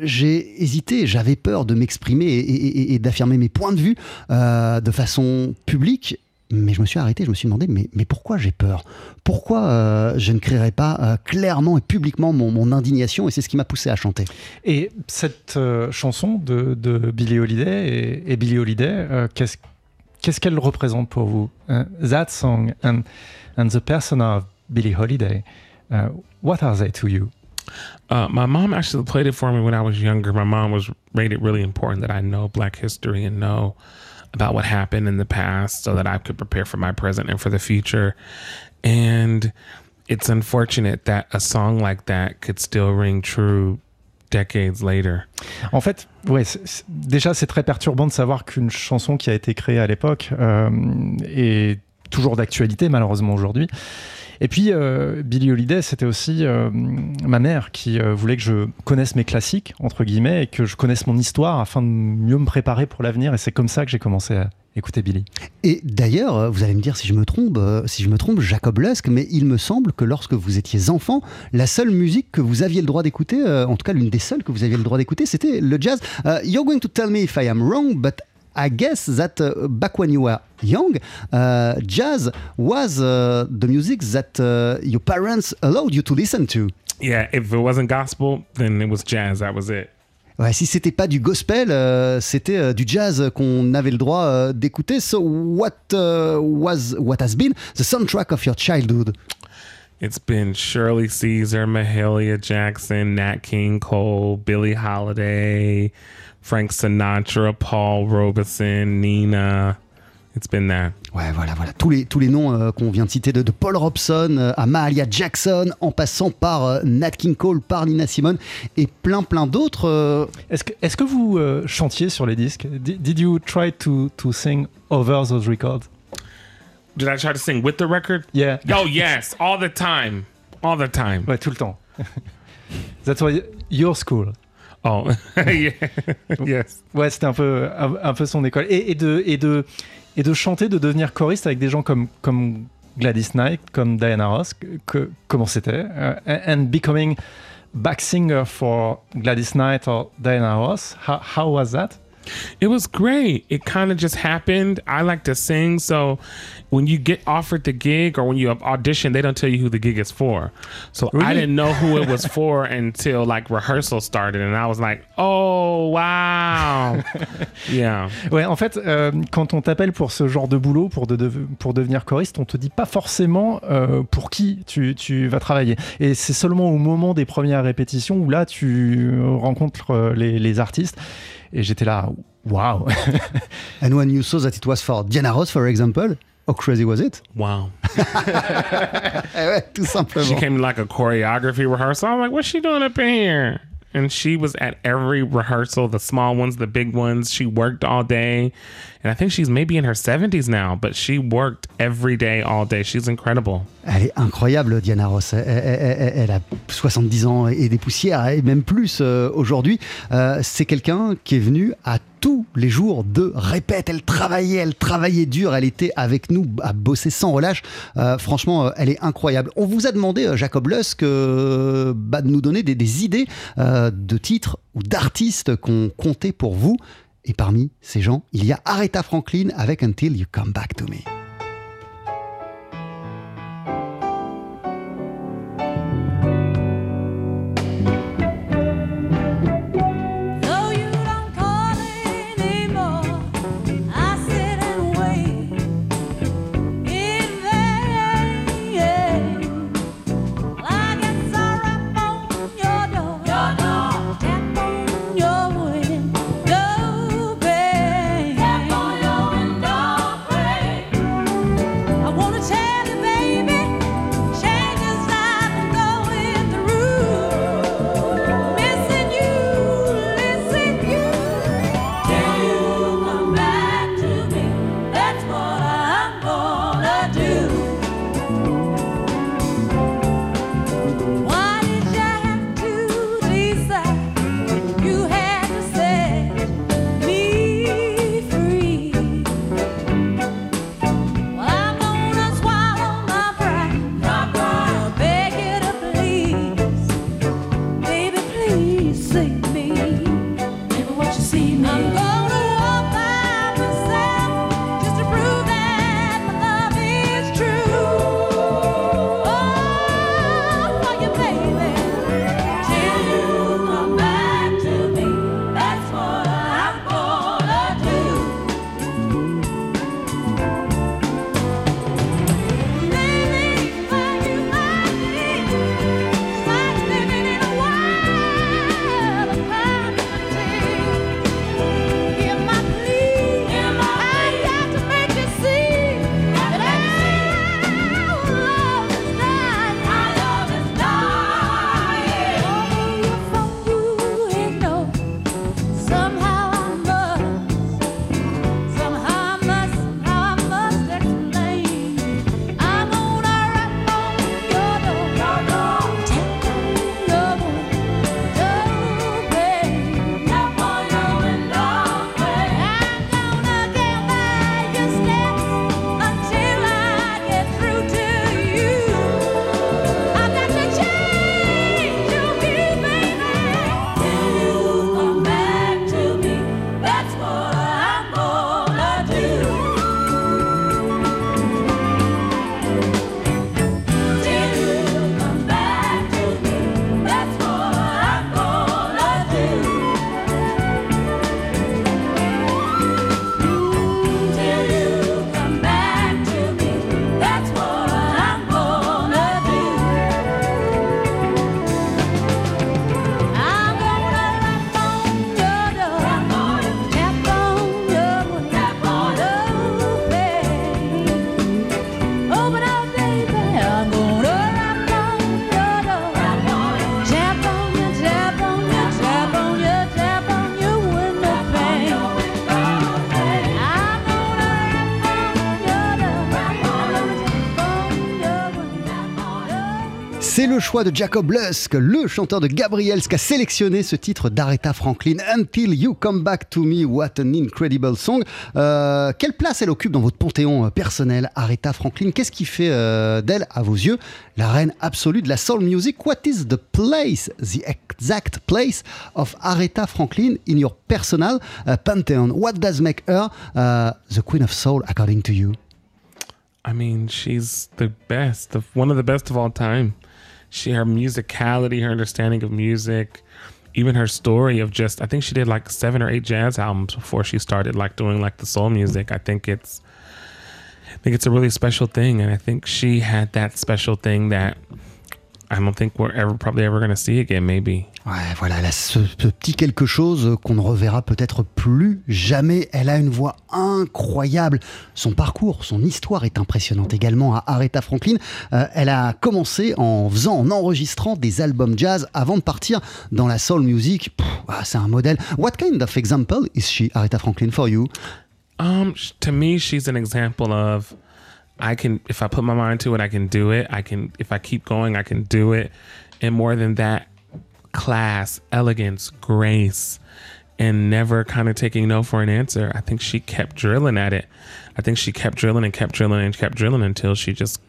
j'ai hésité, j'avais peur de m'exprimer et, d'affirmer mes points de vue de façon publique. Mais je me suis arrêté, je me suis demandé, mais, mais pourquoi j'ai peur? Pourquoi euh, je ne crierai pas euh, clairement et publiquement mon, mon indignation? Et c'est ce qui m'a poussé à chanter. Et cette euh, chanson de, de Billie Holiday et, et Billie Holiday, euh, qu'est-ce qu'est-ce qu'elle représente pour vous? Euh, That song and, and the persona of Billie Holiday, uh, what are they to you? Uh, my mom actually played it for me when I was younger. My mom was made it really important that I know Black history and know about what happened in the past, so that I could prepare for my present and for the future. And it's unfortunate that a song like that could still ring true decades later. En fait, ouais, c'est- c'est- déjà c'est très perturbant de savoir qu'une chanson qui a été créée à l'époque euh, est toujours d'actualité malheureusement aujourd'hui. Et puis euh, Billie Holiday, c'était aussi euh, ma mère qui euh, voulait que je connaisse mes classiques entre guillemets et que je connaisse mon histoire afin de mieux me préparer pour l'avenir. Et c'est comme ça que j'ai commencé à écouter Billie. Et d'ailleurs, euh, vous allez me dire si je me trompe, si je me trompe, Jacob Lusk, mais il me semble que lorsque vous étiez enfant, la seule musique que vous aviez le droit d'écouter, en tout cas l'une des seules que vous aviez le droit d'écouter, c'était le jazz. You're going to tell me if I am wrong, but I guess that uh, back when you were young, uh, jazz was uh, the music that uh, your parents allowed you to listen to. Yeah, if it wasn't gospel, then it was jazz. That was it. Ouais, si c'était pas du gospel, euh, c'était euh, du jazz qu'on avait le droit euh, d'écouter. So what uh, was what has been the soundtrack of your childhood? It's been Shirley Caesar, Mahalia Jackson, Nat King Cole, Billie Holiday, Frank Sinatra, Paul Robeson, Nina. It's been that. Ouais, voilà, voilà. Tous les, tous les noms euh, qu'on vient de citer, de, de Paul Robson euh, à Mahalia Jackson, en passant par euh, Nat King Cole, par Nina Simone et plein, plein d'autres. euh, Est-ce que, est-ce que vous euh, chantiez sur les disques? Did, did you try to, to sing over those records? Did I try to sing with the record? Yeah. Oh, yes, all the time. All the time. Ouais, tout le temps. That's why your school. Oh, yeah. yes. Ouais, c'était un peu, un, un peu son école. Et, et de, et, de, et de chanter, de devenir choriste avec des gens comme, comme Gladys Knight, comme Diana Ross, que, que- comment c'était? Euh, And becoming back singer for Gladys Knight or Diana Ross, how, how was that? It was great. It kind of just happened. I like to sing, so when you get offered the gig or when you have audition, they don't tell you who the gig is for. So I Really? didn't know who it was for until like rehearsal started, and I was like, "Oh wow, yeah." Ouais, en fait, euh, quand on t'appelle pour ce genre de boulot, pour, de, de- pour devenir choriste, on te dit pas forcément euh, pour qui tu, tu vas travailler. Et c'est seulement au moment des premières répétitions où là, tu rencontres euh, les, les artistes. Et j'étais là, waouh And when you saw that it was for Diana Ross, for example, how crazy was it? Wow. Eh ouais, tout She came to like a choreography rehearsal. I'm like, "What's she doing up in here?" And she was at every rehearsal, the small ones, the big ones. She worked all day, And I think she's maybe in her 70s now, but she worked every day, all day. She's incredible. Elle est incroyable, Diana Ross. Elle, a 70 ans et des poussières, et même plus euh, aujourd'hui. Euh, c'est quelqu'un qui est venu à tous les jours de répète. Elle travaillait, elle travaillait dur. Elle était avec nous à bosser sans relâche. Euh, franchement, elle est incroyable. On vous a demandé, Jacob Lusk, bah, de nous donner des, idées de titres ou d'artistes qu'on comptait pour vous. Et parmi ces gens, il y a Aretha Franklin avec Until You Come Back to Me. Choix de Jacob Lusk, le chanteur de Gabriels, qui a sélectionné ce titre d'Aretha Franklin, Until You Come Back to Me, What an Incredible Song. Euh, quelle place elle occupe dans votre panthéon euh, personnel, Aretha Franklin? Qu'est-ce qui fait euh, d'elle, à vos yeux, la reine absolue de la soul music? What is the place, the exact place of Aretha Franklin in your personal uh, pantheon What does make her uh, the queen of soul, according to you? I mean, she's the best, the, one of the best of all time. She, her musicality, her understanding of music, even her story of just, I think she did like seven or eight jazz albums before she started like doing like the soul music. I think it's, I think it's a really special thing. And I think she had that special thing that I don't think we're ever probably ever going to see again, maybe. Ouais, voilà, a ce, ce petit quelque chose qu'on ne reverra peut-être plus jamais. Elle a une voix incroyable. Son parcours, son histoire est impressionnante également à Aretha Franklin. Euh, elle a commencé en faisant, en enregistrant des albums jazz avant de partir dans la soul music. Ah, C'est un modèle. What kind of example is she, Aretha Franklin, for you? Um, to me, she's an example of I can if I put my mind to it, I can do it. I can if I keep going, I can do it. And more than that, class, elegance, grace, and never kind of taking no for an answer. I think she kept drilling at it. I think she kept drilling and kept drilling and kept drilling until she just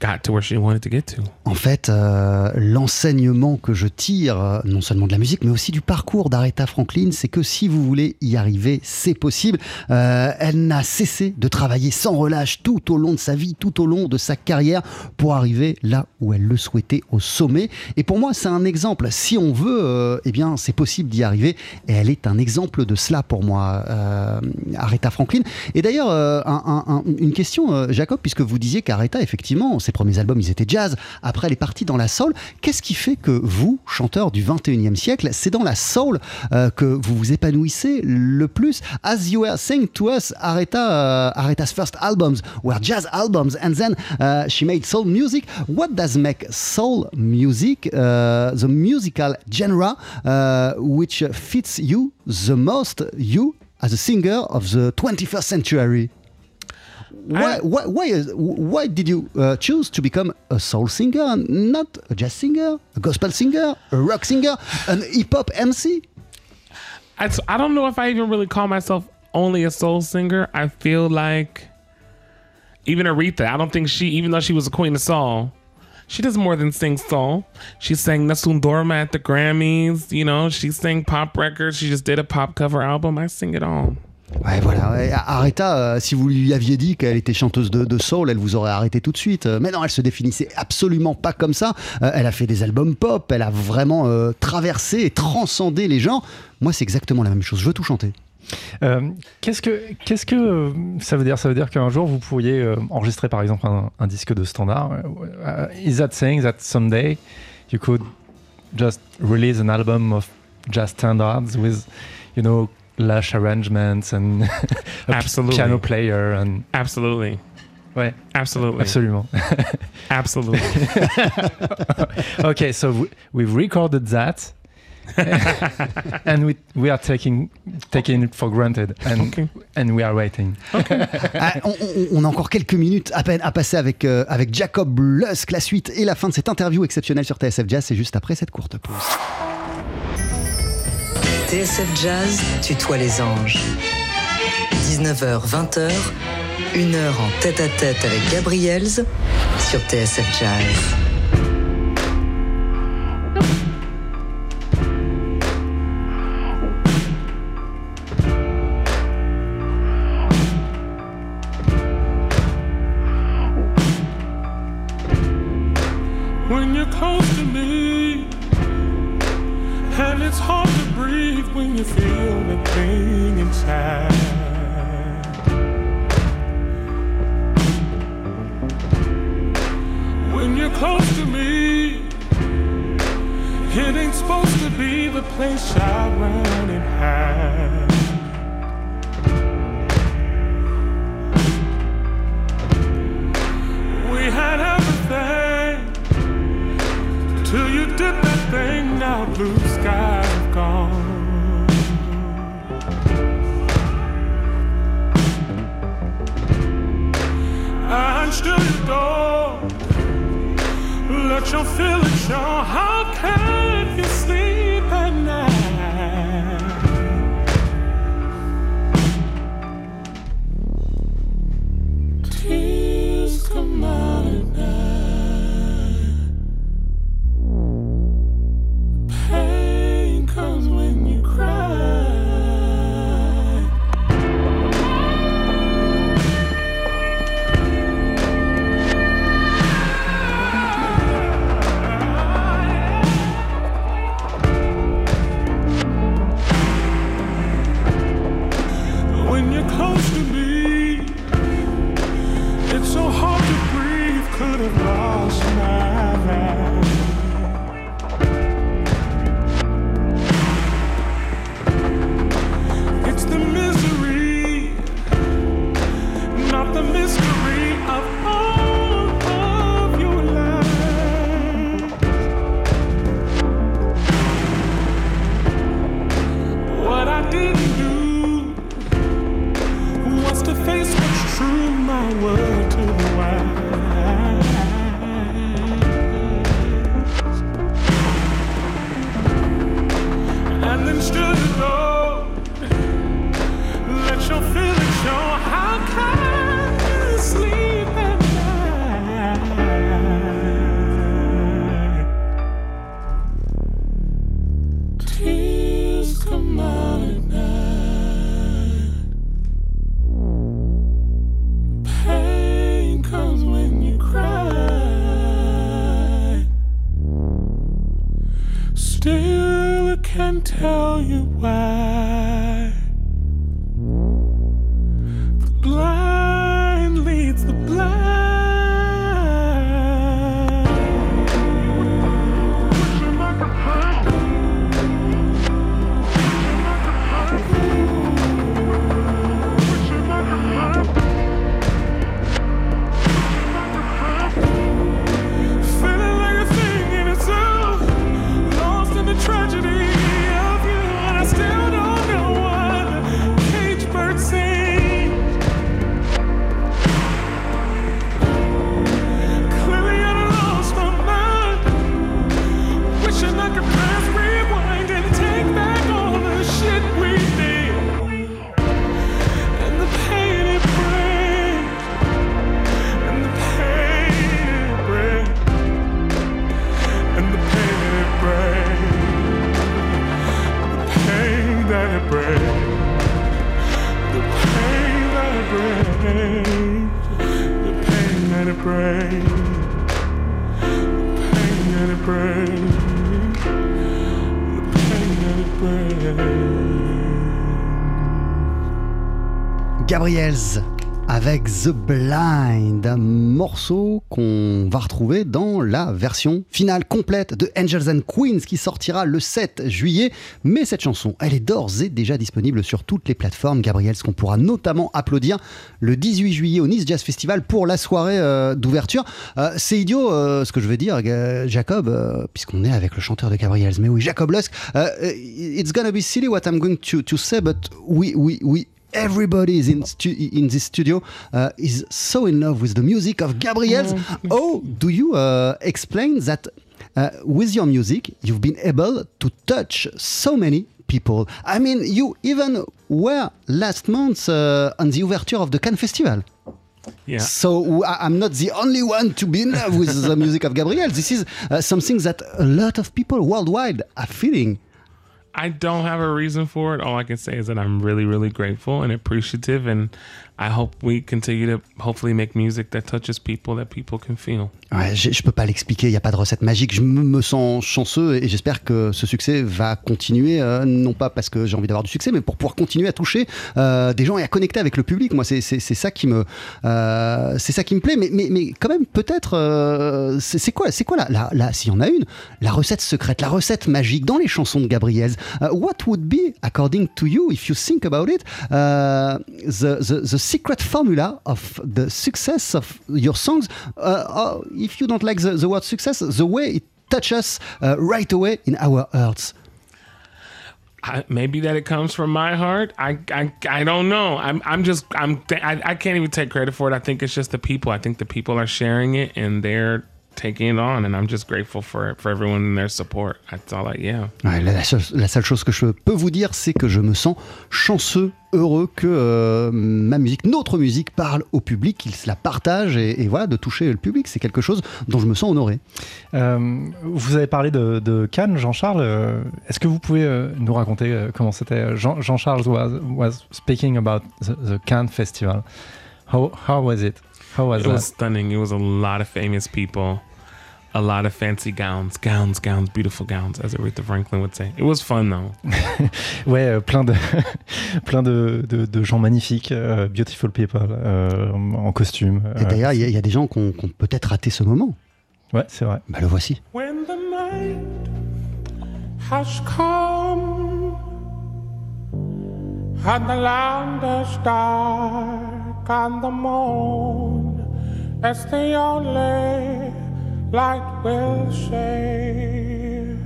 got to where she wanted to get to. En fait, euh, l'enseignement que je tire, euh, non seulement de la musique, mais aussi du parcours d'Aretha Franklin, c'est que si vous voulez y arriver, c'est possible. Euh, elle n'a cessé de travailler sans relâche tout au long de sa vie, tout au long de sa carrière, pour arriver là où elle le souhaitait, au sommet. Et pour moi, c'est un exemple. Si on veut, eh bien, c'est possible d'y arriver. Et elle est un exemple de cela pour moi, Aretha Franklin. Et d'ailleurs, un- un- un- une question, Jacob, puisque vous disiez qu'Aretha, effectivement, ses premiers albums, ils étaient jazz. Après, elle est partie dans la soul. Qu'est-ce qui fait que vous, chanteur du 21e siècle, c'est dans la soul euh, que vous vous épanouissez le plus? As you were saying to us, Aretha, uh, Aretha's first albums were jazz albums, and then uh, she made soul music. What does make soul music uh, the musical genre uh, which fits you the most, you as a singer of the 21st century? Why, why, why, is- why did you uh, choose to become a soul singer and not a jazz singer, a gospel singer, a rock singer, an hip hop MC? I, I don't know if I even really call myself only a soul singer. I feel like even Aretha, I don't think she, even though she was a queen of soul, she does more than sing soul. She sang Nessun Dorma at the Grammys, you know, she sang pop records. She just did a pop cover album. I sing it all. Ouais, voilà. Ouais, Aretha, euh, si vous lui aviez dit qu'elle était chanteuse de, soul, elle vous aurait arrêté tout de suite. Euh, Mais non, elle se définissait absolument pas comme ça. Euh, elle a fait des albums pop, elle a vraiment euh, traversé et transcendé les genres. Moi, c'est exactement la même chose. Je veux tout chanter. Euh, qu'est-ce que qu'est-ce que euh, ça veut dire? Ça veut dire qu'un jour vous pourriez euh, enregistrer par exemple un, disque de standard. Euh, is that saying that someday you could just release an album of jazz standards with, you know, lush arrangements and a Absolutely. piano player and Absolutely. ouais, Absolutely. absolument. Absolutely. okay, so we, we've recorded that. and we we are taking taking it for granted and Okay. and we are waiting. Ah, on a encore quelques minutes à peine à passer avec, euh, avec Jacob Lusk. La suite et la fin de cette interview exceptionnelle sur TSF Jazz, c'est juste après cette courte pause. TSF Jazz tutoie les anges. 19h, 20h, une heure en tête-à-tête avec Gabriels sur TSF Jazz. when you're close to me. And it's when you feel the thing inside. When you're close to me, it ain't supposed to be the place I run and hide. And still let your feelings show. How can version finale complète de Angels and Queens qui sortira le 7 juillet. Mais cette chanson, elle est d'ores et déjà disponible sur toutes les plateformes Gabriels qu'on pourra notamment applaudir le 18 juillet au Nice Jazz Festival pour la soirée euh, d'ouverture. Euh, C'est idiot euh, ce que je veux dire, Jacob, puisqu'on est avec le chanteur de Gabriels. Mais oui, Jacob Lusk. it's gonna be silly what I'm going to, to say, but we, we, we everybody is in, stu- in this studio uh, is so in love with the music of Gabriel's. Oh, do you uh, explain that uh, with your music you've been able to touch so many people? I mean, you even were last month uh, on the overture of the Cannes Festival. Yeah. So I'm not the only one to be in love with the music of Gabriel. This is uh, something that a lot of people worldwide are feeling. I don't have a reason for it. All I can say is that I'm really, really grateful and appreciative, and I hope we continue to hopefully make music that touches people that people can feel. Ouais, je, je peux pas l'expliquer, il n'y a pas de recette magique. Je me, sens chanceux et j'espère que ce succès va continuer, euh, non pas parce que j'ai envie d'avoir du succès, mais pour pouvoir continuer à toucher euh, des gens et à connecter avec le public. Moi, c'est ça qui me, euh, ça qui me plaît. Mais, mais, mais quand même, peut-être, c'est quoi, quoi la, la, la- s'il y en a une, la recette secrète, la recette magique dans les chansons de Gabriel. What would be, according to you, if you think about it, the, the the secret formula of the success of your songs? Uh, or if you don't like the, the word success, the way it touches uh, right away in our hearts. I, maybe that it comes from my heart. I, I, I don't know. I'm, I'm just, I'm, I, I can't even take credit for it. I think it's just the people. I think the people are sharing it and they're taking it on, and I'm just grateful for for everyone and their support. That's all I, yeah. Ouais, la, la seule, la seule chose que je peux vous dire, c'est que je me sens chanceux, heureux que euh, ma musique, notre musique, parle au public, qu'il se la partage et, et voilà, de toucher le public, c'est quelque chose dont je me sens honoré. Euh, vous avez parlé de, de Cannes, Jean-Charles. euh, Est-ce que vous pouvez nous raconter comment c'était Jean- Jean-Charles was, was speaking about the, the Cannes Festival. How, how was it? How was It that? was stunning. It was a lot of famous people, a lot of fancy gowns, gowns, gowns, beautiful gowns, as Aretha Franklin would say. It was fun though. Ouais, euh, plein de plein de, de, de gens magnifiques, euh, beautiful people euh, en costume. Et euh, d'ailleurs, il y, y a des gens qui ont, qui ont peut-être raté ce moment. ouais, c'est vrai. Bah, le voici. When the night has come and the land is dark and the moon is the only light we'll see.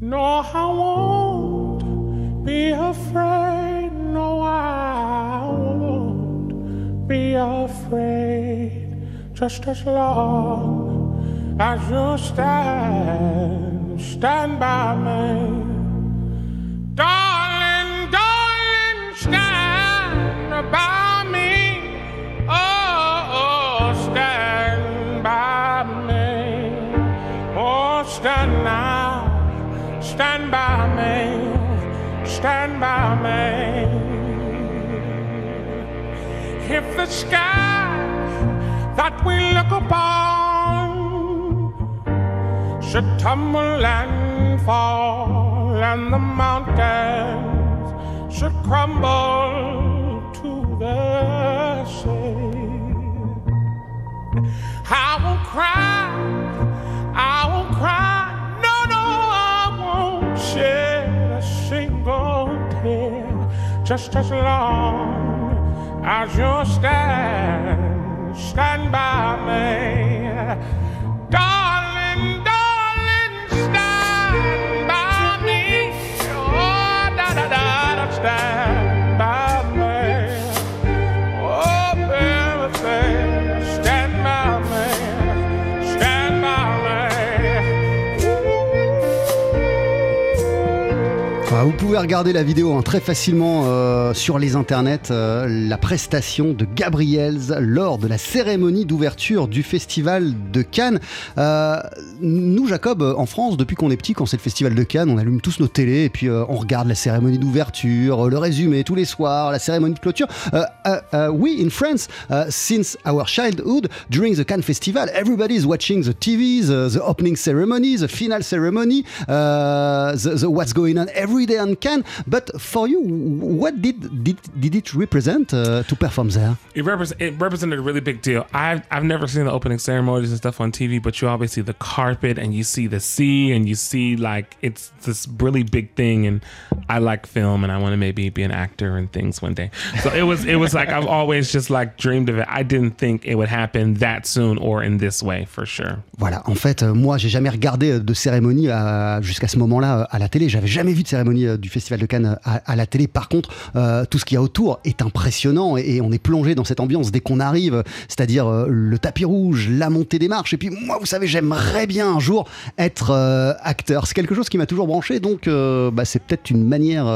No, I won't be afraid. No, I won't be afraid. Just as long as you stand, stand by me. Stand now, stand by me, stand by me. If the sky that we look upon should tumble and fall and the mountains should crumble to the sea. I won't cry, I won't cry, just as long as you stand, stand by me. Darling, darling, stand by me. Oh, da da da stand Vous pouvez regarder la vidéo hein, très facilement euh, sur les internets, euh, la prestation de Gabriels lors de la cérémonie d'ouverture du festival de Cannes. Euh, nous, Jacob, en France, depuis qu'on est petit, quand c'est le festival de Cannes, on allume tous nos télés et puis euh, on regarde la cérémonie d'ouverture, le résumé tous les soirs, la cérémonie de clôture. Euh, euh, we in France, uh, since our childhood, during the Cannes Festival, everybody is watching the TV, the, the opening ceremony, the final ceremony, uh, the, the what's going on every day on Cannes. But for you, what did did, did it represent uh, to perform there? It, repres it represented a really big deal. I've, I've never seen the opening ceremonies and stuff on TV, but you always see the carpet and you see the sea and you see like it's this really big thing. And I like film and I want to maybe be an actor and things one day. So it was it was like I've always just like dreamed of it. I didn't think it would happen that soon or in this way for sure. Voilà, en fait, euh, moi, j'ai jamais regardé euh, de cérémonie à- jusqu'à ce moment-là euh, à la télé. J'avais jamais vu de cérémonie euh, du Festival de Cannes à, à la télé. Par contre, euh, tout ce qu'il y a autour est impressionnant et, et on est plongé dans cette ambiance dès qu'on arrive, c'est-à-dire euh, le tapis rouge, la montée des marches. Et puis moi, vous savez, j'aimerais bien un jour être euh, acteur. C'est quelque chose qui m'a toujours branché, donc bah, c'est peut-être une manière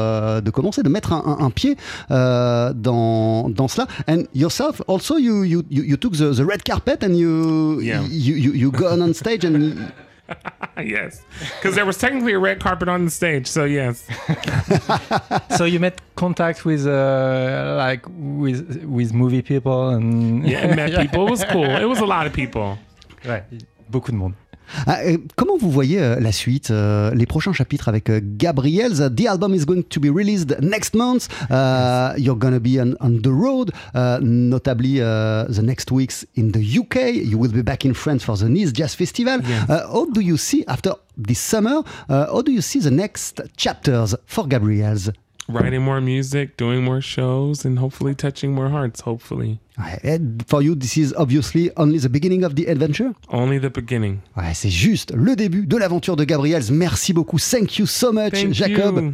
de commencer, de mettre un, un- un pied dans, dans cela. And yourself, also, you you, you, you took the, the red carpet and you Yeah. you, you, you gone on stage and yes, because there was technically a red carpet on the stage. So yes. so you made contact with uh, like with with movie people and Yeah, it met people. It was cool. It was a lot of people. Right, beaucoup de monde. Ah, comment vous voyez euh, la suite, euh, les prochains chapitres avec euh, Gabriels The album is going to be released next month. Uh, you're gonna be on, on the road, uh, notably uh, the next weeks in the UK. You will be back in France for the Nice Jazz Festival. Yes. Uh, how do you see after this summer? Uh, how do you see the next chapters for Gabriels? Writing more music, doing more shows, and hopefully touching more hearts. Hopefully, for you, this is obviously only the beginning of the adventure. only the beginning. Ouais, c'est juste le début de l'aventure de Gabriels. Merci beaucoup. Thank you so much, Thank Jacob.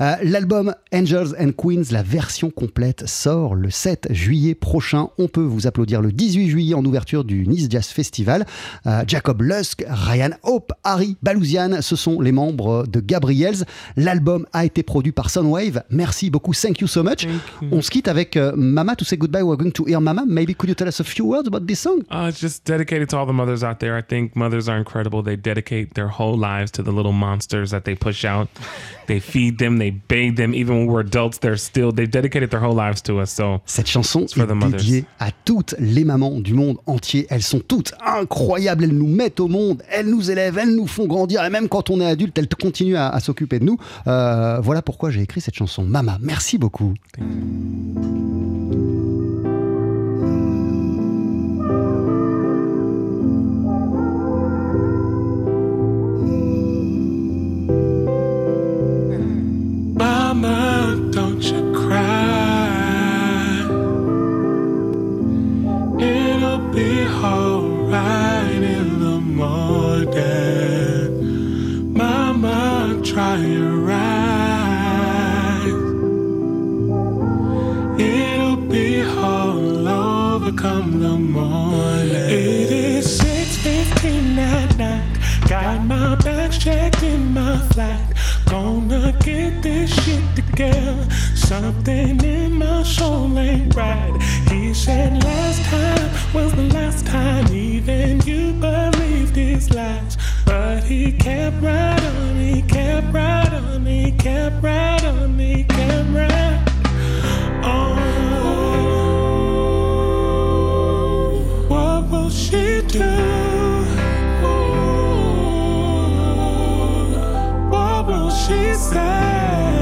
Euh, L'album Angels and Queens, la version complète, sort le 7 juillet prochain. On peut vous applaudir le 18 juillet en ouverture du Nice Jazz Festival. Euh, Jacob Lusk, Ryan Hope, Harry Balouzian, ce sont les membres de Gabriels. L'album a été produit par Soundwave. Merci beaucoup. Thank you so much. You. On se quitte avec euh, Mama to say goodbye. We're going to hear Mama. Maybe could you tell us a few words about this song? Uh, it's just dedicated to all the mothers out there. I think mothers are incredible. They dedicate their whole lives to the little monsters that they push out. They feed them, they bathe them. Even when we're adults, they're still, they've dedicated their whole lives to us. So Cette chanson for est the mothers. dédiée à toutes les mamans du monde entier. Elles sont toutes incroyables. Elles nous mettent au monde, elles nous élèvent, elles nous font grandir. Et même quand on est adulte, elles continuent à, à s'occuper de nous. Euh, voilà pourquoi j'ai écrit cette chanson. Mama, merci beaucoup. Mama, don't you cry. It'll be alright in the morning. Mama, try your eyes. It'll be all over come the morning. It is 6.15 at night. Got my bags checked in my flat. Gonna get this shit together. Something in my soul ain't right. He said last time was the last time even you believed his lies. But he kept right on, he kept right on, he kept right on, he kept right she said.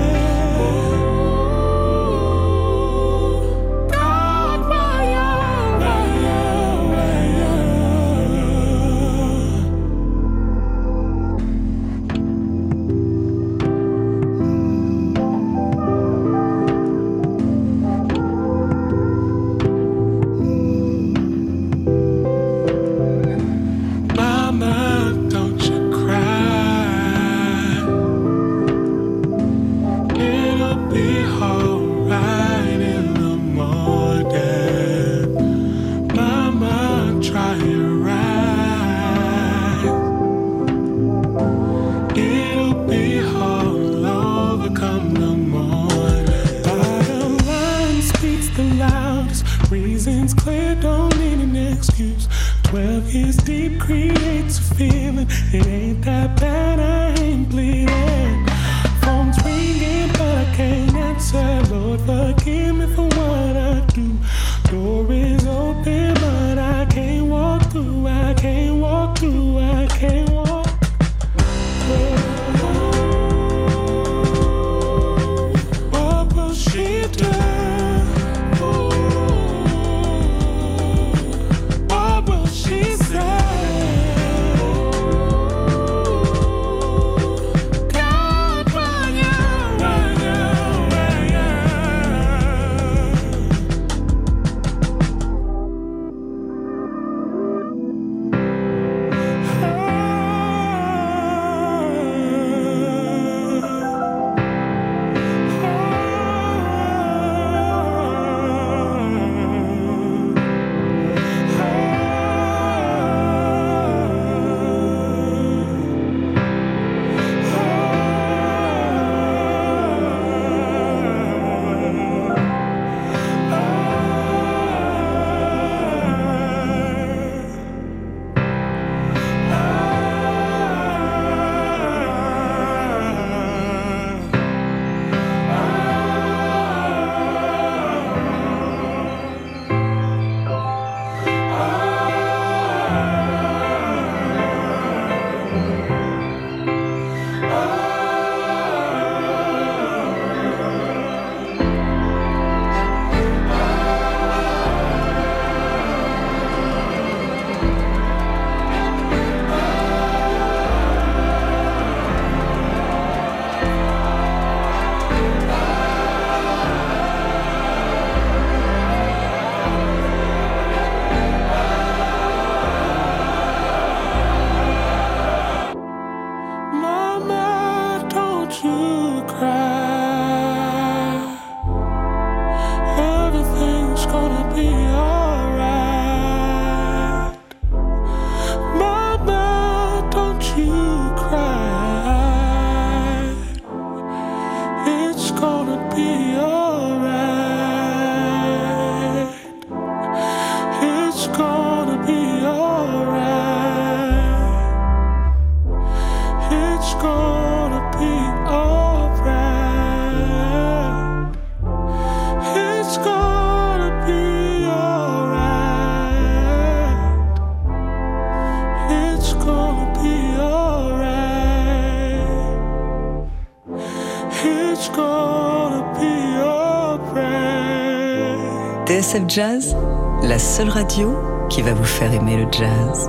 Jazz, la seule radio qui va vous faire aimer le jazz.